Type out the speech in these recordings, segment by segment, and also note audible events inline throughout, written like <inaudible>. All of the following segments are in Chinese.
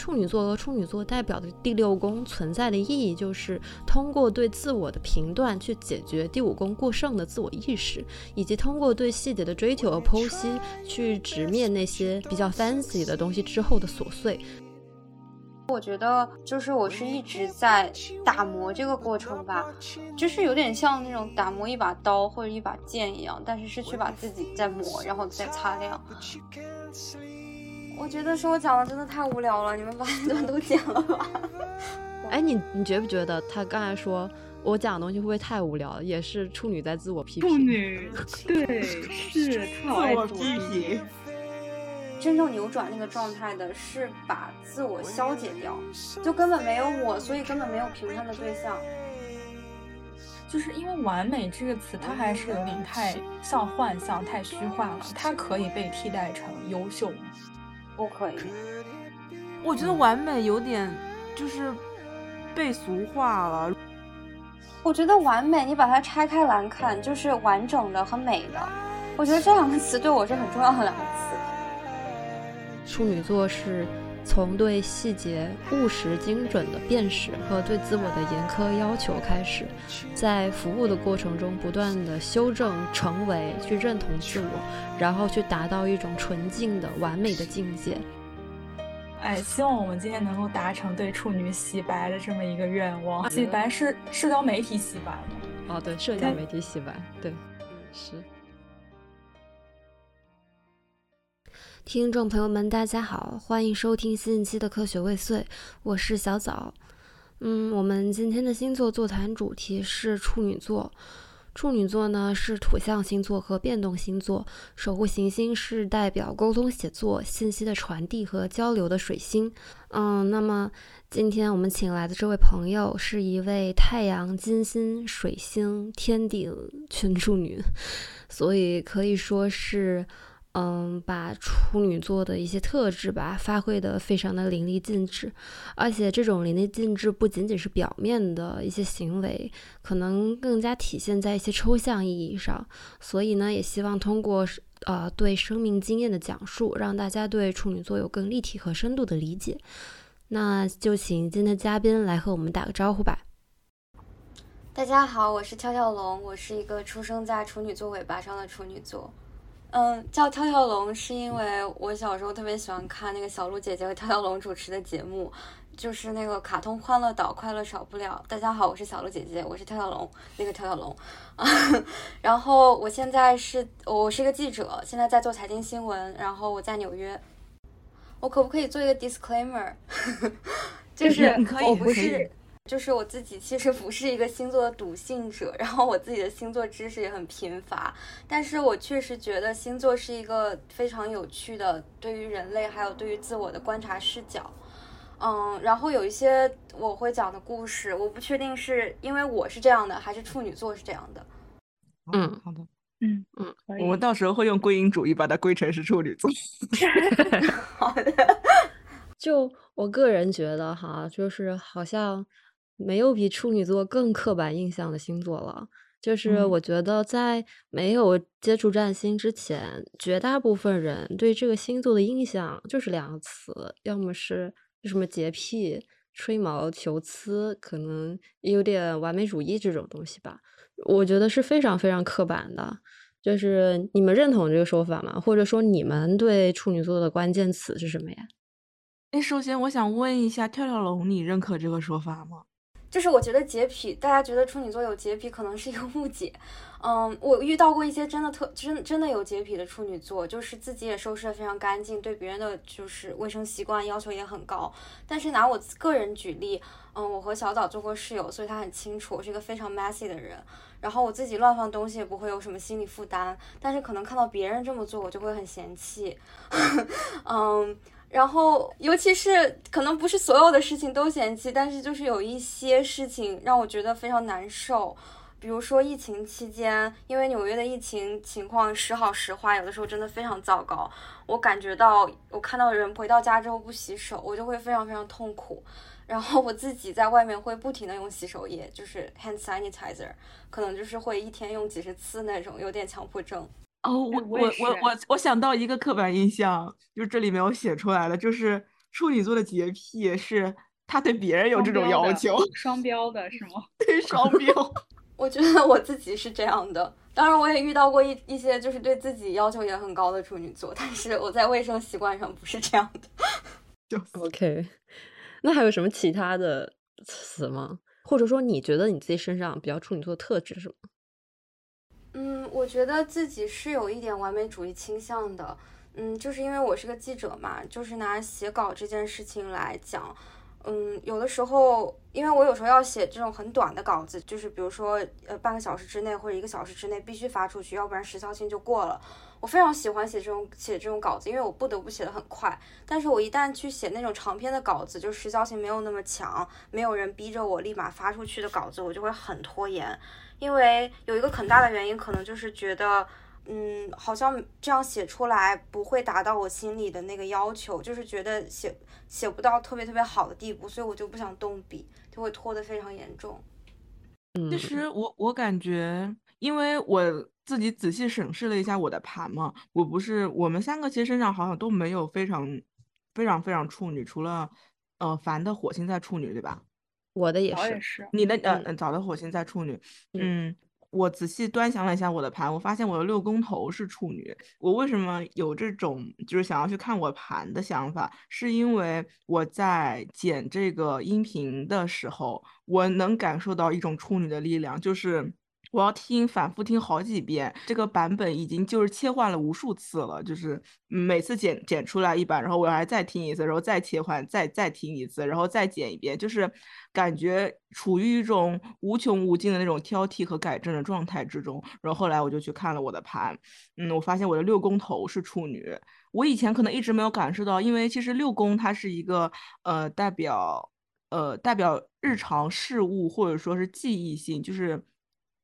处女座和处女座代表的第六宫存在的意义，就是通过对自我的评断去解决第五宫过剩的自我意识，以及通过对细节的追求和剖析去直面那些比较 fancy 的东西之后的琐碎。我觉得就是我是一直在打磨这个过程吧，就是有点像那种打磨一把刀或者一把剑一样，但是是去把自己在磨，然后再擦亮。我觉得是我讲的真的太无聊了，你们把那段都剪了吧。哎，你你觉不觉得他刚才说我讲的东西会不会太无聊了？也是处女在自我批评。处女，<laughs> 对，是太爱自我批评。真正扭转那个状态的是把自我消解掉，就根本没有我，所以根本没有评判的对象。就是因为“完美”这个词，它还是有点太像幻象、太虚幻了。它可以被替代成优秀吗？不可以。我觉得“完美”有点就是被俗化了。我觉得“完美”，你把它拆开来看，就是完整的和美的。我觉得这两个词对我是很重要的两个词。处女座是从对细节务实精准的辨识和对自我的严苛要求开始，在服务的过程中不断的修正、成为、去认同自我，然后去达到一种纯净的完美的境界。哎，希望我们今天能够达成对处女洗白的这么一个愿望。洗白是社交媒体洗白吗？哦，对，社交媒体洗白，对，是。听众朋友们，大家好，欢迎收听新一期的科学未遂，我是小枣。嗯，我们今天的星座座谈主题是处女座。处女座呢是土象星座和变动星座，守护行星是代表沟通、写作、信息的传递和交流的水星。嗯，那么今天我们请来的这位朋友是一位太阳、金星、水星、天顶群处女，所以可以说是。嗯，把处女座的一些特质吧发挥的非常的淋漓尽致，而且这种淋漓尽致不仅仅是表面的一些行为，可能更加体现在一些抽象意义上。所以呢，也希望通过呃对生命经验的讲述，让大家对处女座有更立体和深度的理解。那就请今天的嘉宾来和我们打个招呼吧。大家好，我是跳跳龙，我是一个出生在处女座尾巴上的处女座。嗯，叫跳跳龙是因为我小时候特别喜欢看那个小鹿姐姐和跳跳龙主持的节目，就是那个卡通《欢乐岛》，快乐少不了。大家好，我是小鹿姐姐，我是跳跳龙，那个跳跳龙。<laughs> 然后我现在是，我是一个记者，现在在做财经新闻。然后我在纽约。我可不可以做一个 disclaimer？<laughs> 就是 <laughs> 我不是。就是我自己其实不是一个星座的笃信者，然后我自己的星座知识也很贫乏，但是我确实觉得星座是一个非常有趣的对于人类还有对于自我的观察视角。嗯，然后有一些我会讲的故事，我不确定是因为我是这样的，还是处女座是这样的。嗯，好的，嗯嗯，我们到时候会用归因主义把它归成是处女座。<laughs> <laughs> 好的，就我个人觉得哈，就是好像。没有比处女座更刻板印象的星座了。就是我觉得，在没有接触占星之前，绝大部分人对这个星座的印象就是两个词，要么是什么洁癖、吹毛求疵，可能有点完美主义这种东西吧。我觉得是非常非常刻板的。就是你们认同这个说法吗？或者说你们对处女座的关键词是什么呀？哎，首先我想问一下跳跳龙，你认可这个说法吗？就是我觉得洁癖，大家觉得处女座有洁癖可能是一个误解。嗯，我遇到过一些真的特真真的有洁癖的处女座，就是自己也收拾的非常干净，对别人的就是卫生习惯要求也很高。但是拿我个人举例，嗯，我和小枣做过室友，所以他很清楚我是一个非常 messy 的人。然后我自己乱放东西也不会有什么心理负担，但是可能看到别人这么做，我就会很嫌弃。<laughs> 嗯。然后，尤其是可能不是所有的事情都嫌弃，但是就是有一些事情让我觉得非常难受。比如说疫情期间，因为纽约的疫情情况时好时坏，有的时候真的非常糟糕。我感觉到，我看到人回到家之后不洗手，我就会非常非常痛苦。然后我自己在外面会不停的用洗手液，就是 hand sanitizer，可能就是会一天用几十次那种，有点强迫症。哦，我我我我我想到一个刻板印象，就是这里面我写出来的，就是处女座的洁癖是他对别人有这种要求，双标的是吗？<laughs> 对，双标。<laughs> 我觉得我自己是这样的，当然我也遇到过一一些就是对自己要求也很高的处女座，但是我在卫生习惯上不是这样的。<laughs> 就 OK，那还有什么其他的词吗？或者说你觉得你自己身上比较处女座的特质是什么？嗯，我觉得自己是有一点完美主义倾向的。嗯，就是因为我是个记者嘛，就是拿写稿这件事情来讲。嗯，有的时候，因为我有时候要写这种很短的稿子，就是比如说，呃，半个小时之内或者一个小时之内必须发出去，要不然时效性就过了。我非常喜欢写这种写这种稿子，因为我不得不写的很快。但是我一旦去写那种长篇的稿子，就时效性没有那么强，没有人逼着我立马发出去的稿子，我就会很拖延。因为有一个很大的原因，可能就是觉得。嗯，好像这样写出来不会达到我心里的那个要求，就是觉得写写不到特别特别好的地步，所以我就不想动笔，就会拖得非常严重。其实我我感觉，因为我自己仔细审视了一下我的盘嘛，我不是我们三个其实身上好像都没有非常非常非常处女，除了呃凡的火星在处女，对吧？我的也是，你的呃早的火星在处女，嗯。我仔细端详了一下我的盘，我发现我的六宫头是处女。我为什么有这种就是想要去看我盘的想法？是因为我在剪这个音频的时候，我能感受到一种处女的力量，就是。我要听，反复听好几遍。这个版本已经就是切换了无数次了，就是每次剪剪出来一版，然后我还再听一次，然后再切换，再再听一次，然后再剪一遍，就是感觉处于一种无穷无尽的那种挑剔和改正的状态之中。然后后来我就去看了我的盘，嗯，我发现我的六宫头是处女。我以前可能一直没有感受到，因为其实六宫它是一个呃代表呃代表日常事务或者说是记忆性，就是。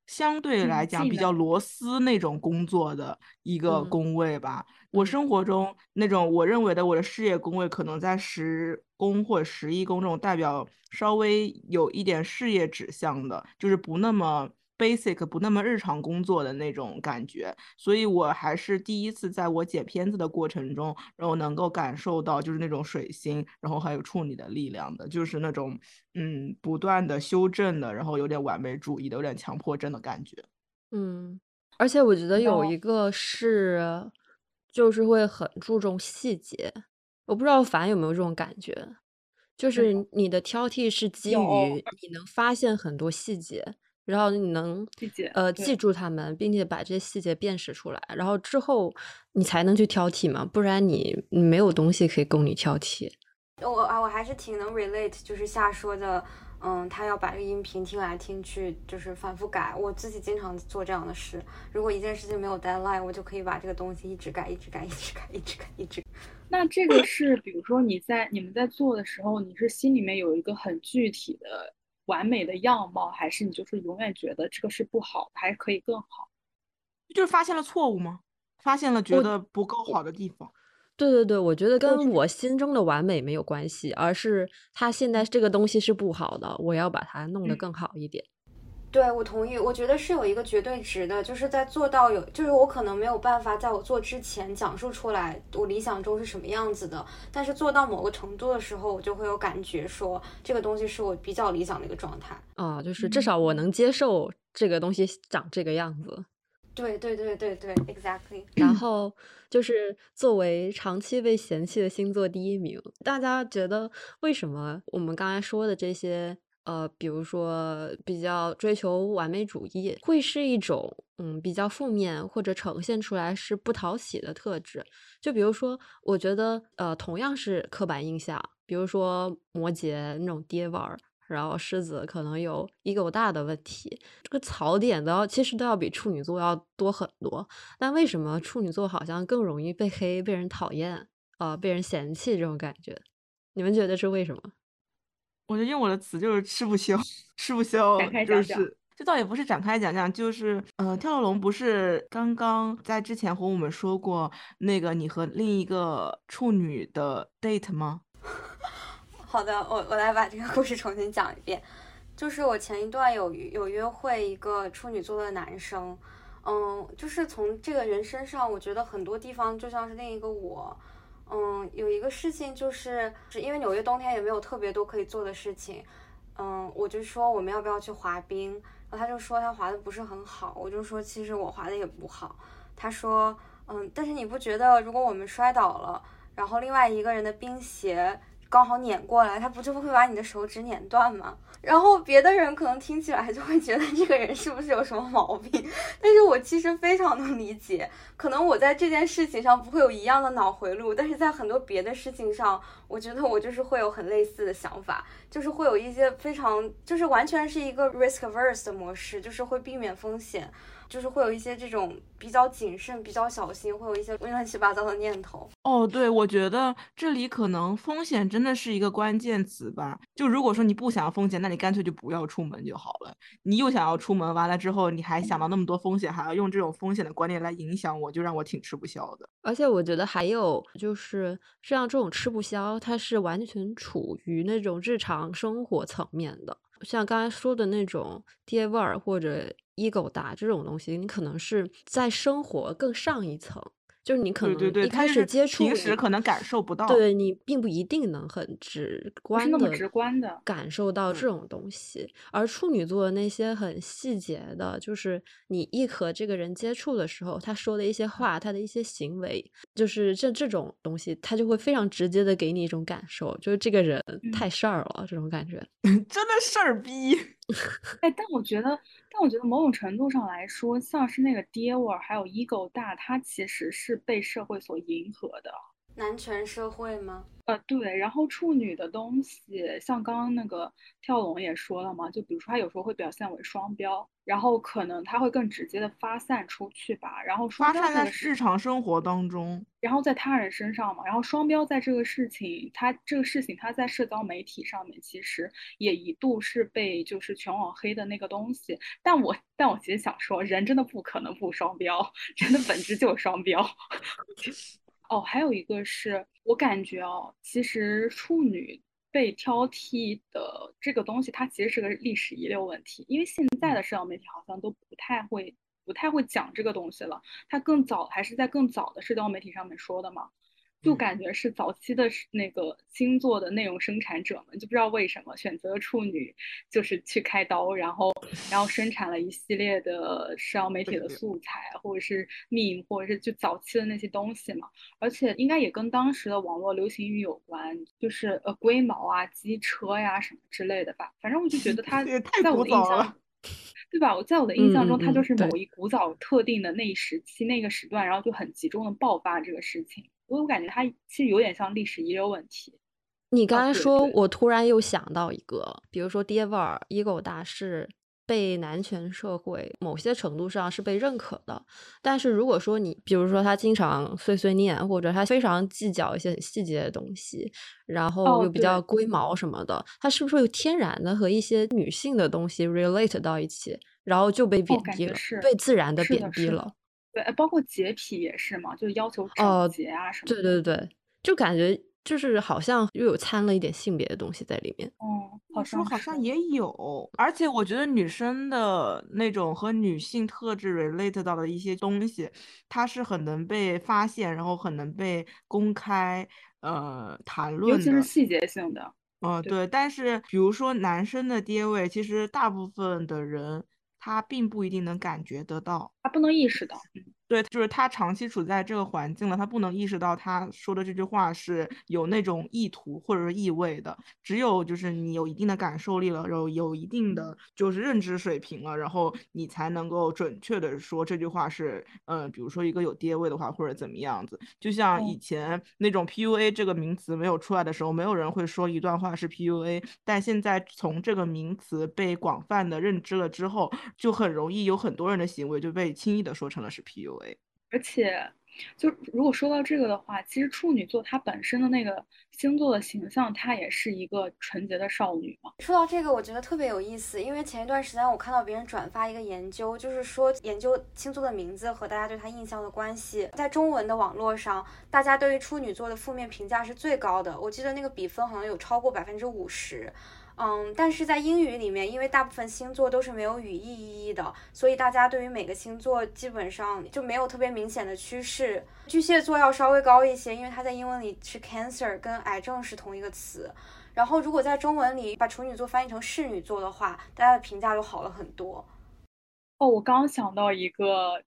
相对来讲比较螺丝那种工作的一个工位吧。我生活中那种我认为的我的事业工位，可能在十宫或者十一宫这种代表稍微有一点事业指向的，就是不那么。Basic 不那么日常工作的那种感觉，所以我还是第一次在我剪片子的过程中，然后能够感受到就是那种水星，然后还有处女的力量的，就是那种嗯不断的修正的，然后有点完美主义的，有点强迫症的感觉。嗯，而且我觉得有一个是，就是会很注重细节，我不知道凡有没有这种感觉，就是你的挑剔是基于你能发现很多细节。然后你能呃记住他们，并且把这些细节辨识出来，然后之后你才能去挑剔嘛，不然你没有东西可以供你挑剔。我啊，我还是挺能 relate，就是夏说的，嗯，他要把这个音频听来听去，就是反复改。我自己经常做这样的事。如果一件事情没有 deadline，我就可以把这个东西一直改，一直改，一直改，一直改，一直。那这个是，比如说你在你们在做的时候，你是心里面有一个很具体的。完美的样貌，还是你就是永远觉得这个是不好，还可以更好？就是发现了错误吗？发现了觉得不够好的地方？对对对，我觉得跟我心中的完美没有关系，而是他现在这个东西是不好的，我要把它弄得更好一点。对，我同意。我觉得是有一个绝对值的，就是在做到有，就是我可能没有办法在我做之前讲述出来我理想中是什么样子的，但是做到某个程度的时候，我就会有感觉说这个东西是我比较理想的一个状态啊，就是至少我能接受这个东西长这个样子。对对对对对，exactly。然后就是作为长期被嫌弃的星座第一名，大家觉得为什么我们刚才说的这些？呃，比如说比较追求完美主义，会是一种嗯比较负面或者呈现出来是不讨喜的特质。就比如说，我觉得呃同样是刻板印象，比如说摩羯那种爹味儿，然后狮子可能有 ego 大的问题，这个槽点都要其实都要比处女座要多很多。但为什么处女座好像更容易被黑、被人讨厌啊、被人嫌弃这种感觉？你们觉得是为什么？我觉得用我的词就是吃不消，<laughs> 吃不消，就是这倒也不是展开讲讲，就是呃，跳跳龙不是刚刚在之前和我们说过那个你和另一个处女的 date 吗？<laughs> 好的，我我来把这个故事重新讲一遍，就是我前一段有有约会一个处女座的男生，嗯，就是从这个人身上，我觉得很多地方就像是另一个我。嗯，有一个事情就是，是因为纽约冬天也没有特别多可以做的事情。嗯，我就说我们要不要去滑冰，然后他就说他滑的不是很好，我就说其实我滑的也不好。他说，嗯，但是你不觉得如果我们摔倒了，然后另外一个人的冰鞋刚好碾过来，他不就会把你的手指碾断吗？然后别的人可能听起来就会觉得这个人是不是有什么毛病，但是我其实非常能理解，可能我在这件事情上不会有一样的脑回路，但是在很多别的事情上，我觉得我就是会有很类似的想法，就是会有一些非常，就是完全是一个 risk averse 的模式，就是会避免风险。就是会有一些这种比较谨慎、比较小心，会有一些乱七八糟的念头。哦，对，我觉得这里可能风险真的是一个关键词吧。就如果说你不想要风险，那你干脆就不要出门就好了。你又想要出门，完了之后你还想到那么多风险，还要用这种风险的观念来影响我，就让我挺吃不消的。而且我觉得还有就是，像这种吃不消，它是完全处于那种日常生活层面的。像刚才说的那种爹味儿或者 ego 大这种东西，你可能是在生活更上一层。就是你可能一开始接触，平时可能感受不到，对你并不一定能很直观的、直观的感受到这种东西。而处女座的那些很细节的，就是你一和这个人接触的时候，他说的一些话，他的一些行为，就是这这种东西，他就会非常直接的给你一种感受，就是这个人太事儿了，这种感觉，<laughs> 真的事儿逼。<laughs> 哎，但我觉得。那我觉得某种程度上来说，像是那个爹味儿，还有 ego 大，它其实是被社会所迎合的。男权社会吗？呃，对。然后处女的东西，像刚刚那个跳龙也说了嘛，就比如说他有时候会表现为双标，然后可能他会更直接的发散出去吧。然后发散在日常生活当中，然后在他人身上嘛。然后双标在这个事情，他这个事情他在社交媒体上面其实也一度是被就是全网黑的那个东西。但我但我其实想说，人真的不可能不双标，<laughs> 人的本质就是双标。<laughs> 哦，还有一个是我感觉哦，其实处女被挑剔的这个东西，它其实是个历史遗留问题，因为现在的社交媒体好像都不太会、不太会讲这个东西了。它更早还是在更早的社交媒体上面说的嘛。就感觉是早期的那个星座的内容生产者们，就不知道为什么选择处女，就是去开刀，然后然后生产了一系列的社交媒体的素材，或者是 meme，或者是就早期的那些东西嘛。而且应该也跟当时的网络流行语有关，就是呃龟毛啊、机车呀什么之类的吧。反正我就觉得 <laughs> 它在我的印象，对吧？我在我的印象中，它就是某一古早特定的那一时期那个时段，然后就很集中的爆发这个事情。我我感觉它其实有点像历史遗留问题。你刚才说，我突然又想到一个，比如说爹味儿、ego 大是被男权社会某些程度上是被认可的。但是如果说你，比如说他经常碎碎念，或者他非常计较一些很细节的东西，然后又比较龟毛什么的，他是不是会天然的和一些女性的东西 relate 到一起，然后就被贬低了，被自然的贬低了？对，包括洁癖也是嘛，就要求整洁啊什么。对对对，就感觉就是好像又有掺了一点性别的东西在里面。哦，好像好像也有，而且我觉得女生的那种和女性特质 relate 到的一些东西，它是很能被发现，然后很能被公开呃谈论的，尤其是细节性的。嗯，对。但是比如说男生的爹位，其实大部分的人。他并不一定能感觉得到，他不能意识到。对，就是他长期处在这个环境了，他不能意识到他说的这句话是有那种意图或者是意味的。只有就是你有一定的感受力了，然后有一定的就是认知水平了，然后你才能够准确的说这句话是，嗯，比如说一个有爹味的话或者怎么样子。就像以前那种 PUA 这个名词没有出来的时候，没有人会说一段话是 PUA，但现在从这个名词被广泛的认知了之后，就很容易有很多人的行为就被轻易的说成了是 PUA。而且，就如果说到这个的话，其实处女座它本身的那个星座的形象，它也是一个纯洁的少女嘛。说到这个，我觉得特别有意思，因为前一段时间我看到别人转发一个研究，就是说研究星座的名字和大家对他印象的关系，在中文的网络上，大家对于处女座的负面评价是最高的。我记得那个比分好像有超过百分之五十。嗯，但是在英语里面，因为大部分星座都是没有语义意义的，所以大家对于每个星座基本上就没有特别明显的趋势。巨蟹座要稍微高一些，因为它在英文里是 Cancer，跟癌症是同一个词。然后如果在中文里把处女座翻译成侍女座的话，大家的评价就好了很多。哦，我刚想到一个，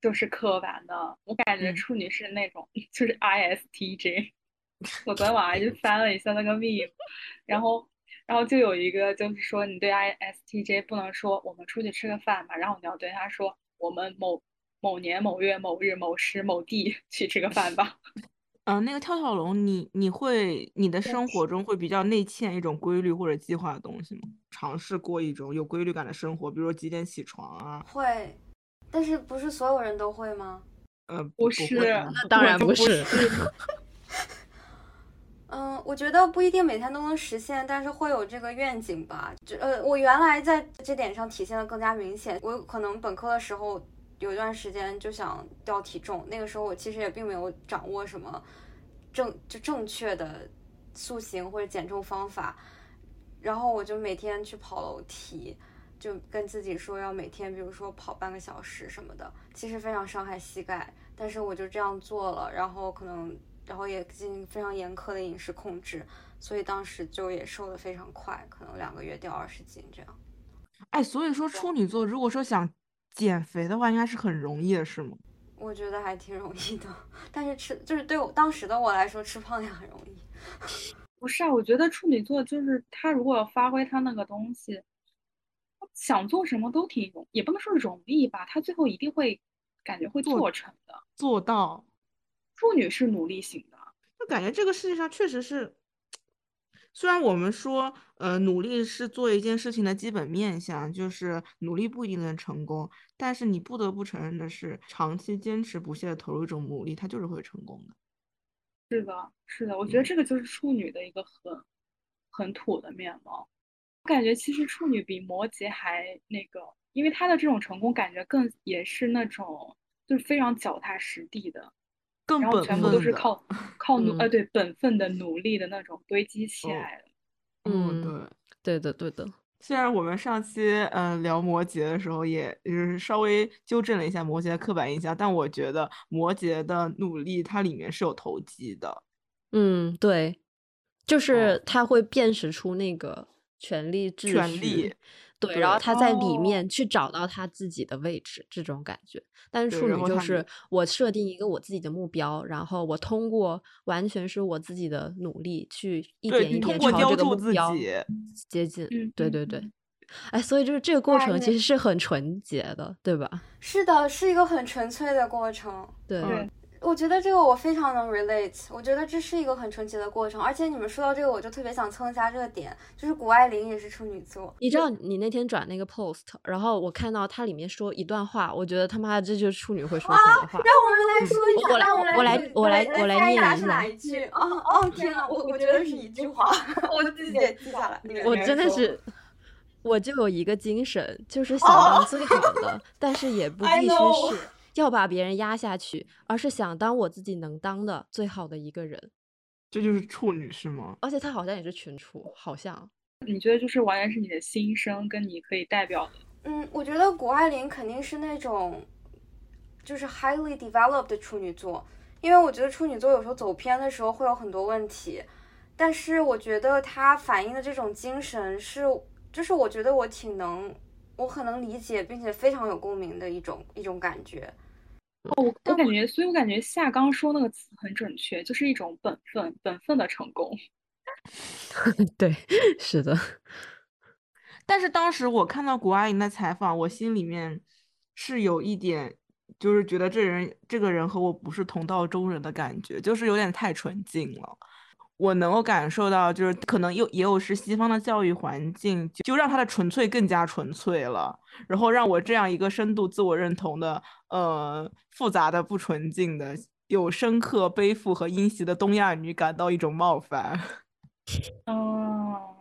就是刻板的，我感觉处女是那种就是 ISTJ。<laughs> 我昨天晚上就翻了一下那个 meme，然后。然后就有一个，就是说你对 ISTJ 不能说我们出去吃个饭嘛，然后你要对他说我们某某年某月某日某时某地 <laughs> 去吃个饭吧。嗯，<laughs> 那个跳跳龙，你你会你的生活中会比较内嵌一种规律或者计划的东西吗？尝试过一种有规律感的生活，比如说几点起床啊？会，但是不是所有人都会吗？呃，不是，那当然不是。<laughs> 嗯，我觉得不一定每天都能实现，但是会有这个愿景吧。就呃，我原来在这点上体现的更加明显。我可能本科的时候有一段时间就想掉体重，那个时候我其实也并没有掌握什么正就正确的塑形或者减重方法，然后我就每天去跑楼梯，就跟自己说要每天，比如说跑半个小时什么的，其实非常伤害膝盖，但是我就这样做了，然后可能。然后也进行非常严苛的饮食控制，所以当时就也瘦的非常快，可能两个月掉二十斤这样。哎，所以说处女座如果说想减肥的话，应该是很容易的，是吗？我觉得还挺容易的，但是吃就是对我当时的我来说，吃胖也很容易。<laughs> 不是啊，我觉得处女座就是他如果要发挥他那个东西，想做什么都挺容，也不能说容易吧，他最后一定会感觉会做成的，做到。处女是努力型的，就感觉这个世界上确实是，虽然我们说，呃，努力是做一件事情的基本面相，就是努力不一定能成功，但是你不得不承认的是，长期坚持不懈的投入一种努力，它就是会成功的。是的，是的，我觉得这个就是处女的一个很很土的面貌。我感觉其实处女比摩羯还那个，因为他的这种成功感觉更也是那种就是非常脚踏实地的。然后全部都是靠 <laughs> 靠努呃对本分的努力的那种堆积起来的。嗯，对，对的，对的。虽然我们上期嗯聊摩羯的时候，也就是稍微纠正了一下摩羯的刻板印象，但我觉得摩羯的努力它里面是有投机的。嗯，对，就是他会辨识出那个权力秩序。对，然后他在里面去找到他自己的位置，这种感觉。但是处女就是我设定一个我自己的目标，然后我通过完全是我自己的努力去一点一点朝这个目标接近。对对对，哎，所以就是这个过程其实是很纯洁的，对吧？是的，是一个很纯粹的过程。对。我觉得这个我非常能 relate，我觉得这是一个很纯洁的过程，而且你们说到这个，我就特别想蹭一下热点，就是谷爱凌也是处女座。你知道你那天转那个 post，然后我看到它里面说一段话，我觉得他妈的这就是处女会说出来的话。让我们来说一下，我来我来我来我来念一下是哪一句？哦哦天呐，我我觉得是一句话，<laughs> 我自己也记下来。我真的是，我就有一个精神，就是 <laughs> 想当最好的，但是也不 <laughs> 必须是。要把别人压下去，而是想当我自己能当的最好的一个人，这就是处女是吗？而且他好像也是群处，好像。你觉得就是完全是你的心声，跟你可以代表的？嗯，我觉得谷爱凌肯定是那种，就是 highly developed 的处女座，因为我觉得处女座有时候走偏的时候会有很多问题，但是我觉得她反映的这种精神是，就是我觉得我挺能。我很能理解，并且非常有共鸣的一种一种感觉。哦，我我感觉，所以我感觉夏刚说那个词很准确，就是一种本分，本分的成功。<laughs> 对，<laughs> 是的。但是当时我看到谷爱凌的采访，我心里面是有一点，就是觉得这人这个人和我不是同道中人的感觉，就是有点太纯净了。我能够感受到，就是可能又也有是西方的教育环境，就让他的纯粹更加纯粹了，然后让我这样一个深度自我认同的，呃，复杂的不纯净的，有深刻背负和阴袭的东亚女感到一种冒犯。<laughs> 哦，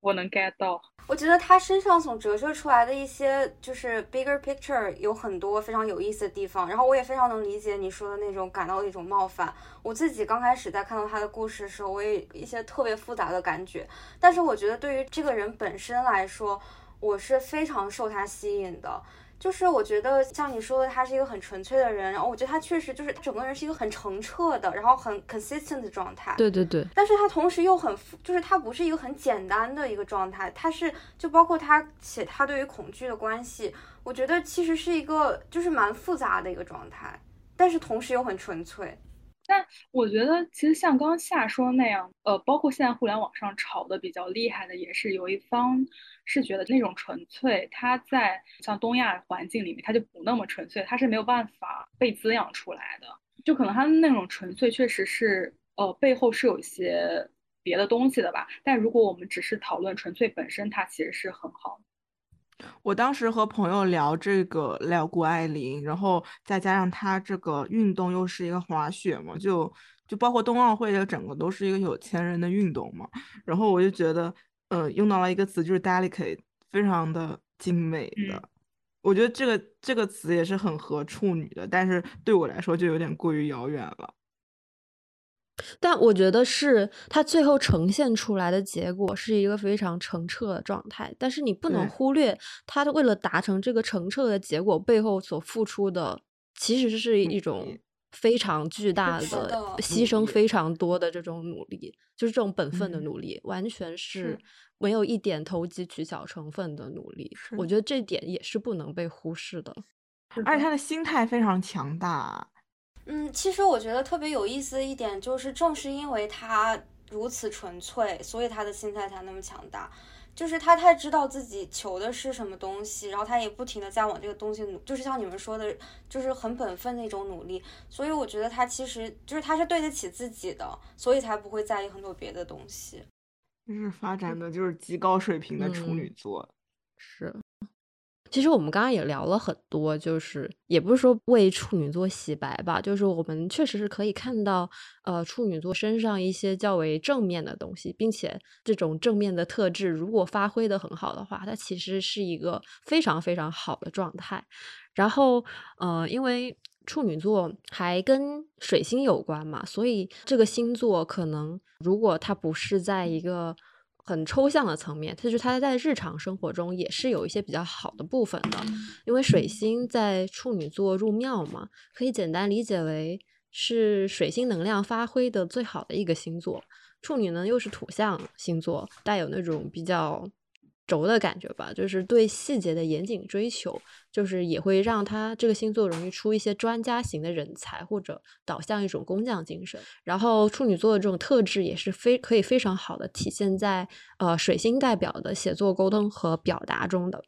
我能 get 到。我觉得他身上所折射出来的一些就是 bigger picture 有很多非常有意思的地方，然后我也非常能理解你说的那种感到的一种冒犯。我自己刚开始在看到他的故事的时候，我也一些特别复杂的感觉，但是我觉得对于这个人本身来说，我是非常受他吸引的。就是我觉得像你说的，他是一个很纯粹的人，然后我觉得他确实就是整个人是一个很澄澈的，然后很 consistent 的状态。对对对。但是他同时又很，就是他不是一个很简单的一个状态，他是就包括他写他对于恐惧的关系，我觉得其实是一个就是蛮复杂的一个状态，但是同时又很纯粹。但我觉得，其实像刚夏说那样，呃，包括现在互联网上炒的比较厉害的，也是有一方是觉得那种纯粹，它在像东亚环境里面，它就不那么纯粹，它是没有办法被滋养出来的。就可能它的那种纯粹，确实是，呃，背后是有一些别的东西的吧。但如果我们只是讨论纯粹本身，它其实是很好的。我当时和朋友聊这个聊谷爱凌，然后再加上她这个运动又是一个滑雪嘛，就就包括冬奥会的整个都是一个有钱人的运动嘛，然后我就觉得，呃，用到了一个词就是 delicate，非常的精美的，我觉得这个这个词也是很合处女的，但是对我来说就有点过于遥远了。但我觉得是它最后呈现出来的结果是一个非常澄澈的状态，但是你不能忽略它为了达成这个澄澈的结果背后所付出的，其实是一种非常巨大的牺牲，非常多的这种努力，就是这种本分的努力，完全是没有一点投机取巧成分的努力。我觉得这点也是不能被忽视的，而且他的心态非常强大。嗯，其实我觉得特别有意思的一点就是，正是因为他如此纯粹，所以他的心态才那么强大。就是他太知道自己求的是什么东西，然后他也不停的在往这个东西努，就是像你们说的，就是很本分的一种努力。所以我觉得他其实就是他是对得起自己的，所以才不会在意很多别的东西。就是发展的就是极高水平的处女座，是。其实我们刚刚也聊了很多，就是也不是说为处女座洗白吧，就是我们确实是可以看到，呃，处女座身上一些较为正面的东西，并且这种正面的特质如果发挥的很好的话，它其实是一个非常非常好的状态。然后，呃，因为处女座还跟水星有关嘛，所以这个星座可能如果它不是在一个。很抽象的层面，就是它在日常生活中也是有一些比较好的部分的，因为水星在处女座入庙嘛，可以简单理解为是水星能量发挥的最好的一个星座。处女呢又是土象星座，带有那种比较。轴的感觉吧，就是对细节的严谨追求，就是也会让他这个星座容易出一些专家型的人才，或者导向一种工匠精神。然后处女座的这种特质也是非可以非常好的体现在呃水星代表的写作、沟通和表达中的。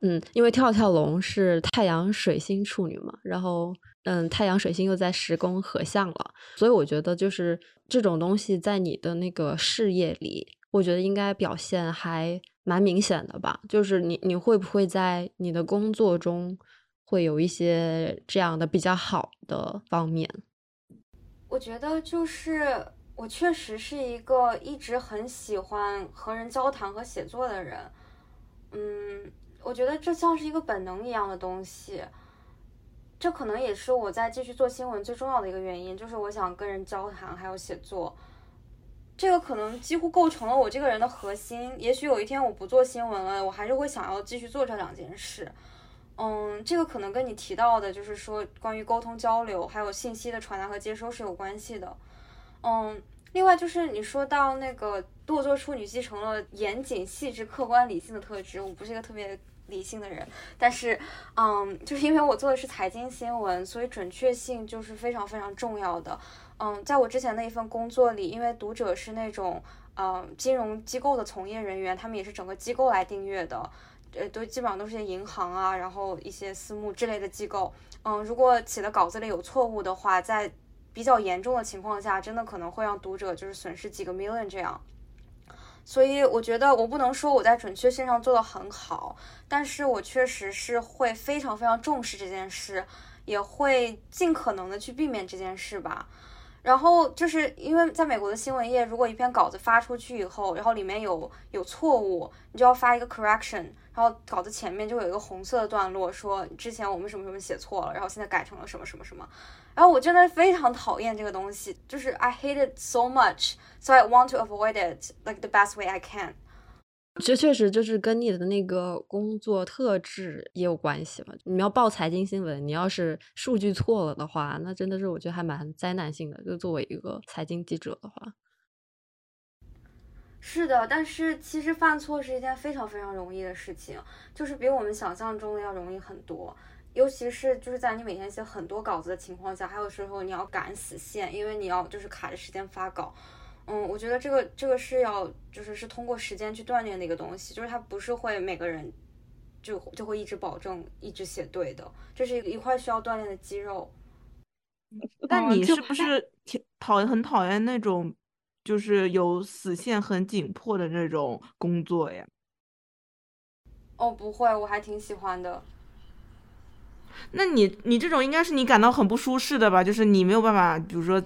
嗯，因为跳跳龙是太阳水星处女嘛，然后嗯太阳水星又在十宫合相了，所以我觉得就是这种东西在你的那个事业里，我觉得应该表现还。蛮明显的吧，就是你你会不会在你的工作中会有一些这样的比较好的方面？我觉得就是我确实是一个一直很喜欢和人交谈和写作的人，嗯，我觉得这像是一个本能一样的东西，这可能也是我在继续做新闻最重要的一个原因，就是我想跟人交谈还有写作。这个可能几乎构成了我这个人的核心。也许有一天我不做新闻了，我还是会想要继续做这两件事。嗯，这个可能跟你提到的，就是说关于沟通交流，还有信息的传达和接收是有关系的。嗯，另外就是你说到那个堕作处女继承了严谨、细致、客观、理性的特质，我不是一个特别理性的人，但是，嗯，就是因为我做的是财经新闻，所以准确性就是非常非常重要的。嗯，在我之前的一份工作里，因为读者是那种嗯金融机构的从业人员，他们也是整个机构来订阅的，呃，都基本上都是些银行啊，然后一些私募之类的机构。嗯，如果写的稿子里有错误的话，在比较严重的情况下，真的可能会让读者就是损失几个 million 这样。所以我觉得我不能说我在准确性上做的很好，但是我确实是会非常非常重视这件事，也会尽可能的去避免这件事吧。然后就是因为在美国的新闻业，如果一篇稿子发出去以后，然后里面有有错误，你就要发一个 correction，然后稿子前面就有一个红色的段落，说之前我们什么什么写错了，然后现在改成了什么什么什么。然后我真的非常讨厌这个东西，就是 I hate it so much, so I want to avoid it like the best way I can。这确实就是跟你的那个工作特质也有关系吧。你要报财经新闻，你要是数据错了的话，那真的是我觉得还蛮灾难性的。就作为一个财经记者的话，是的，但是其实犯错是一件非常非常容易的事情，就是比我们想象中的要容易很多。尤其是就是在你每天写很多稿子的情况下，还有时候你要赶死线，因为你要就是卡着时间发稿。嗯，我觉得这个这个是要就是是通过时间去锻炼的一个东西，就是它不是会每个人就就会一直保证一直写对的，这是一一块需要锻炼的肌肉。<laughs> 那你是不是挺讨厌很讨厌那种就是有死线很紧迫的那种工作呀？哦，不会，我还挺喜欢的。那你你这种应该是你感到很不舒适的吧？就是你没有办法，比如说。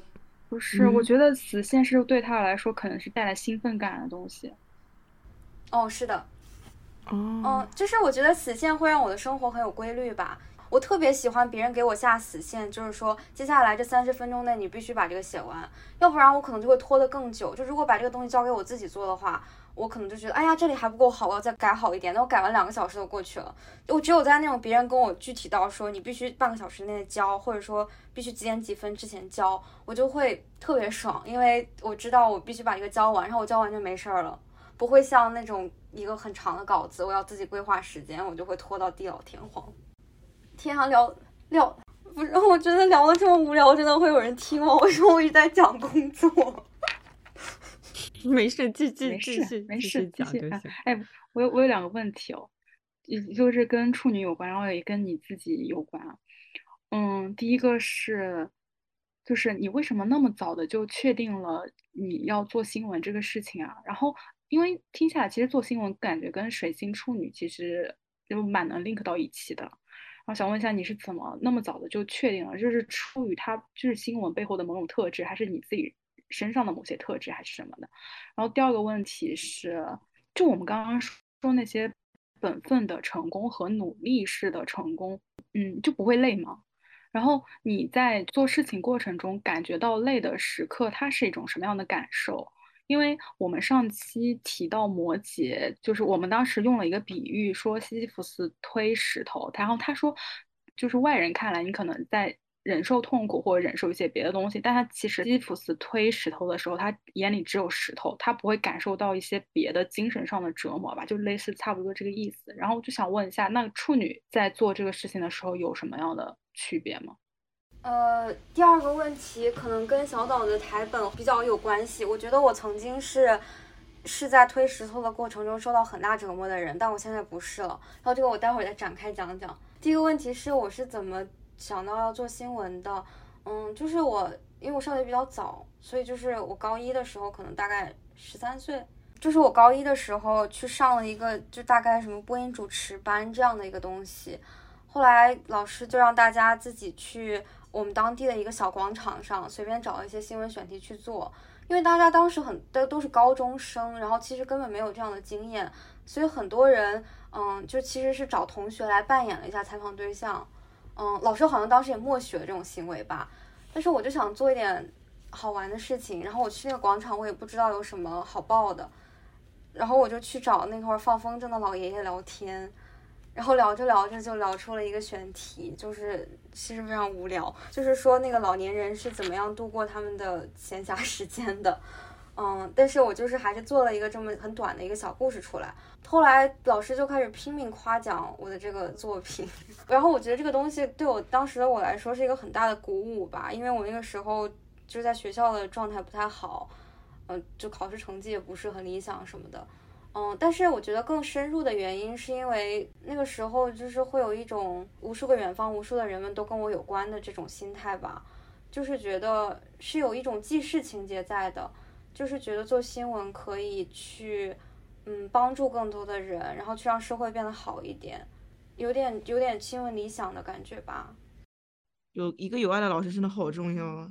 不是，我觉得死线是对他来说可能是带来兴奋感的东西。哦，是的，哦，嗯，就是我觉得死线会让我的生活很有规律吧。我特别喜欢别人给我下死线，就是说接下来这三十分钟内你必须把这个写完，要不然我可能就会拖得更久。就如果把这个东西交给我自己做的话。我可能就觉得，哎呀，这里还不够好，我要再改好一点。那我改完两个小时都过去了。我只有在那种别人跟我具体到说你必须半个小时内交，或者说必须几点几分之前交，我就会特别爽，因为我知道我必须把一个交完，然后我交完就没事儿了，不会像那种一个很长的稿子，我要自己规划时间，我就会拖到地老天荒。天啊，聊聊，不是，我觉得聊的这么无聊，真的会有人听吗？<laughs> 为什么我一直在讲工作？<laughs> 没事，继续没继续没事讲就行。哎，我有我有两个问题哦，就是跟处女有关，然后也跟你自己有关。嗯，第一个是，就是你为什么那么早的就确定了你要做新闻这个事情啊？然后，因为听下来，其实做新闻感觉跟水星处女其实就蛮能 link 到一起的。然后想问一下，你是怎么那么早的就确定了？就是出于他就是新闻背后的某种特质，还是你自己？身上的某些特质还是什么的，然后第二个问题是，就我们刚刚说那些本分的成功和努力式的成功，嗯，就不会累吗？然后你在做事情过程中感觉到累的时刻，它是一种什么样的感受？因为我们上期提到摩羯，就是我们当时用了一个比喻，说西西弗斯推石头，然后他说，就是外人看来你可能在。忍受痛苦或者忍受一些别的东西，但他其实基普斯推石头的时候，他眼里只有石头，他不会感受到一些别的精神上的折磨吧？就类似差不多这个意思。然后我就想问一下，那处女在做这个事情的时候有什么样的区别吗？呃，第二个问题可能跟小岛的台本比较有关系。我觉得我曾经是是在推石头的过程中受到很大折磨的人，但我现在不是了。然后这个我待会儿再展开讲讲。第一个问题是我是怎么。想到要做新闻的，嗯，就是我，因为我上学比较早，所以就是我高一的时候，可能大概十三岁，就是我高一的时候去上了一个，就大概什么播音主持班这样的一个东西。后来老师就让大家自己去我们当地的一个小广场上，随便找一些新闻选题去做。因为大家当时很都都是高中生，然后其实根本没有这样的经验，所以很多人，嗯，就其实是找同学来扮演了一下采访对象。嗯，老师好像当时也默许了这种行为吧，但是我就想做一点好玩的事情，然后我去那个广场，我也不知道有什么好报的，然后我就去找那会儿放风筝的老爷爷聊天，然后聊着聊着就聊出了一个选题，就是其实非常无聊，就是说那个老年人是怎么样度过他们的闲暇时间的。嗯，但是我就是还是做了一个这么很短的一个小故事出来。后来老师就开始拼命夸奖我的这个作品，<laughs> 然后我觉得这个东西对我当时的我来说是一个很大的鼓舞吧，因为我那个时候就是在学校的状态不太好，嗯，就考试成绩也不是很理想什么的，嗯，但是我觉得更深入的原因是因为那个时候就是会有一种无数个远方、无数的人们都跟我有关的这种心态吧，就是觉得是有一种记事情节在的。就是觉得做新闻可以去，嗯，帮助更多的人，然后去让社会变得好一点，有点有点新闻理想的感觉吧。有一个有爱的老师真的好重要。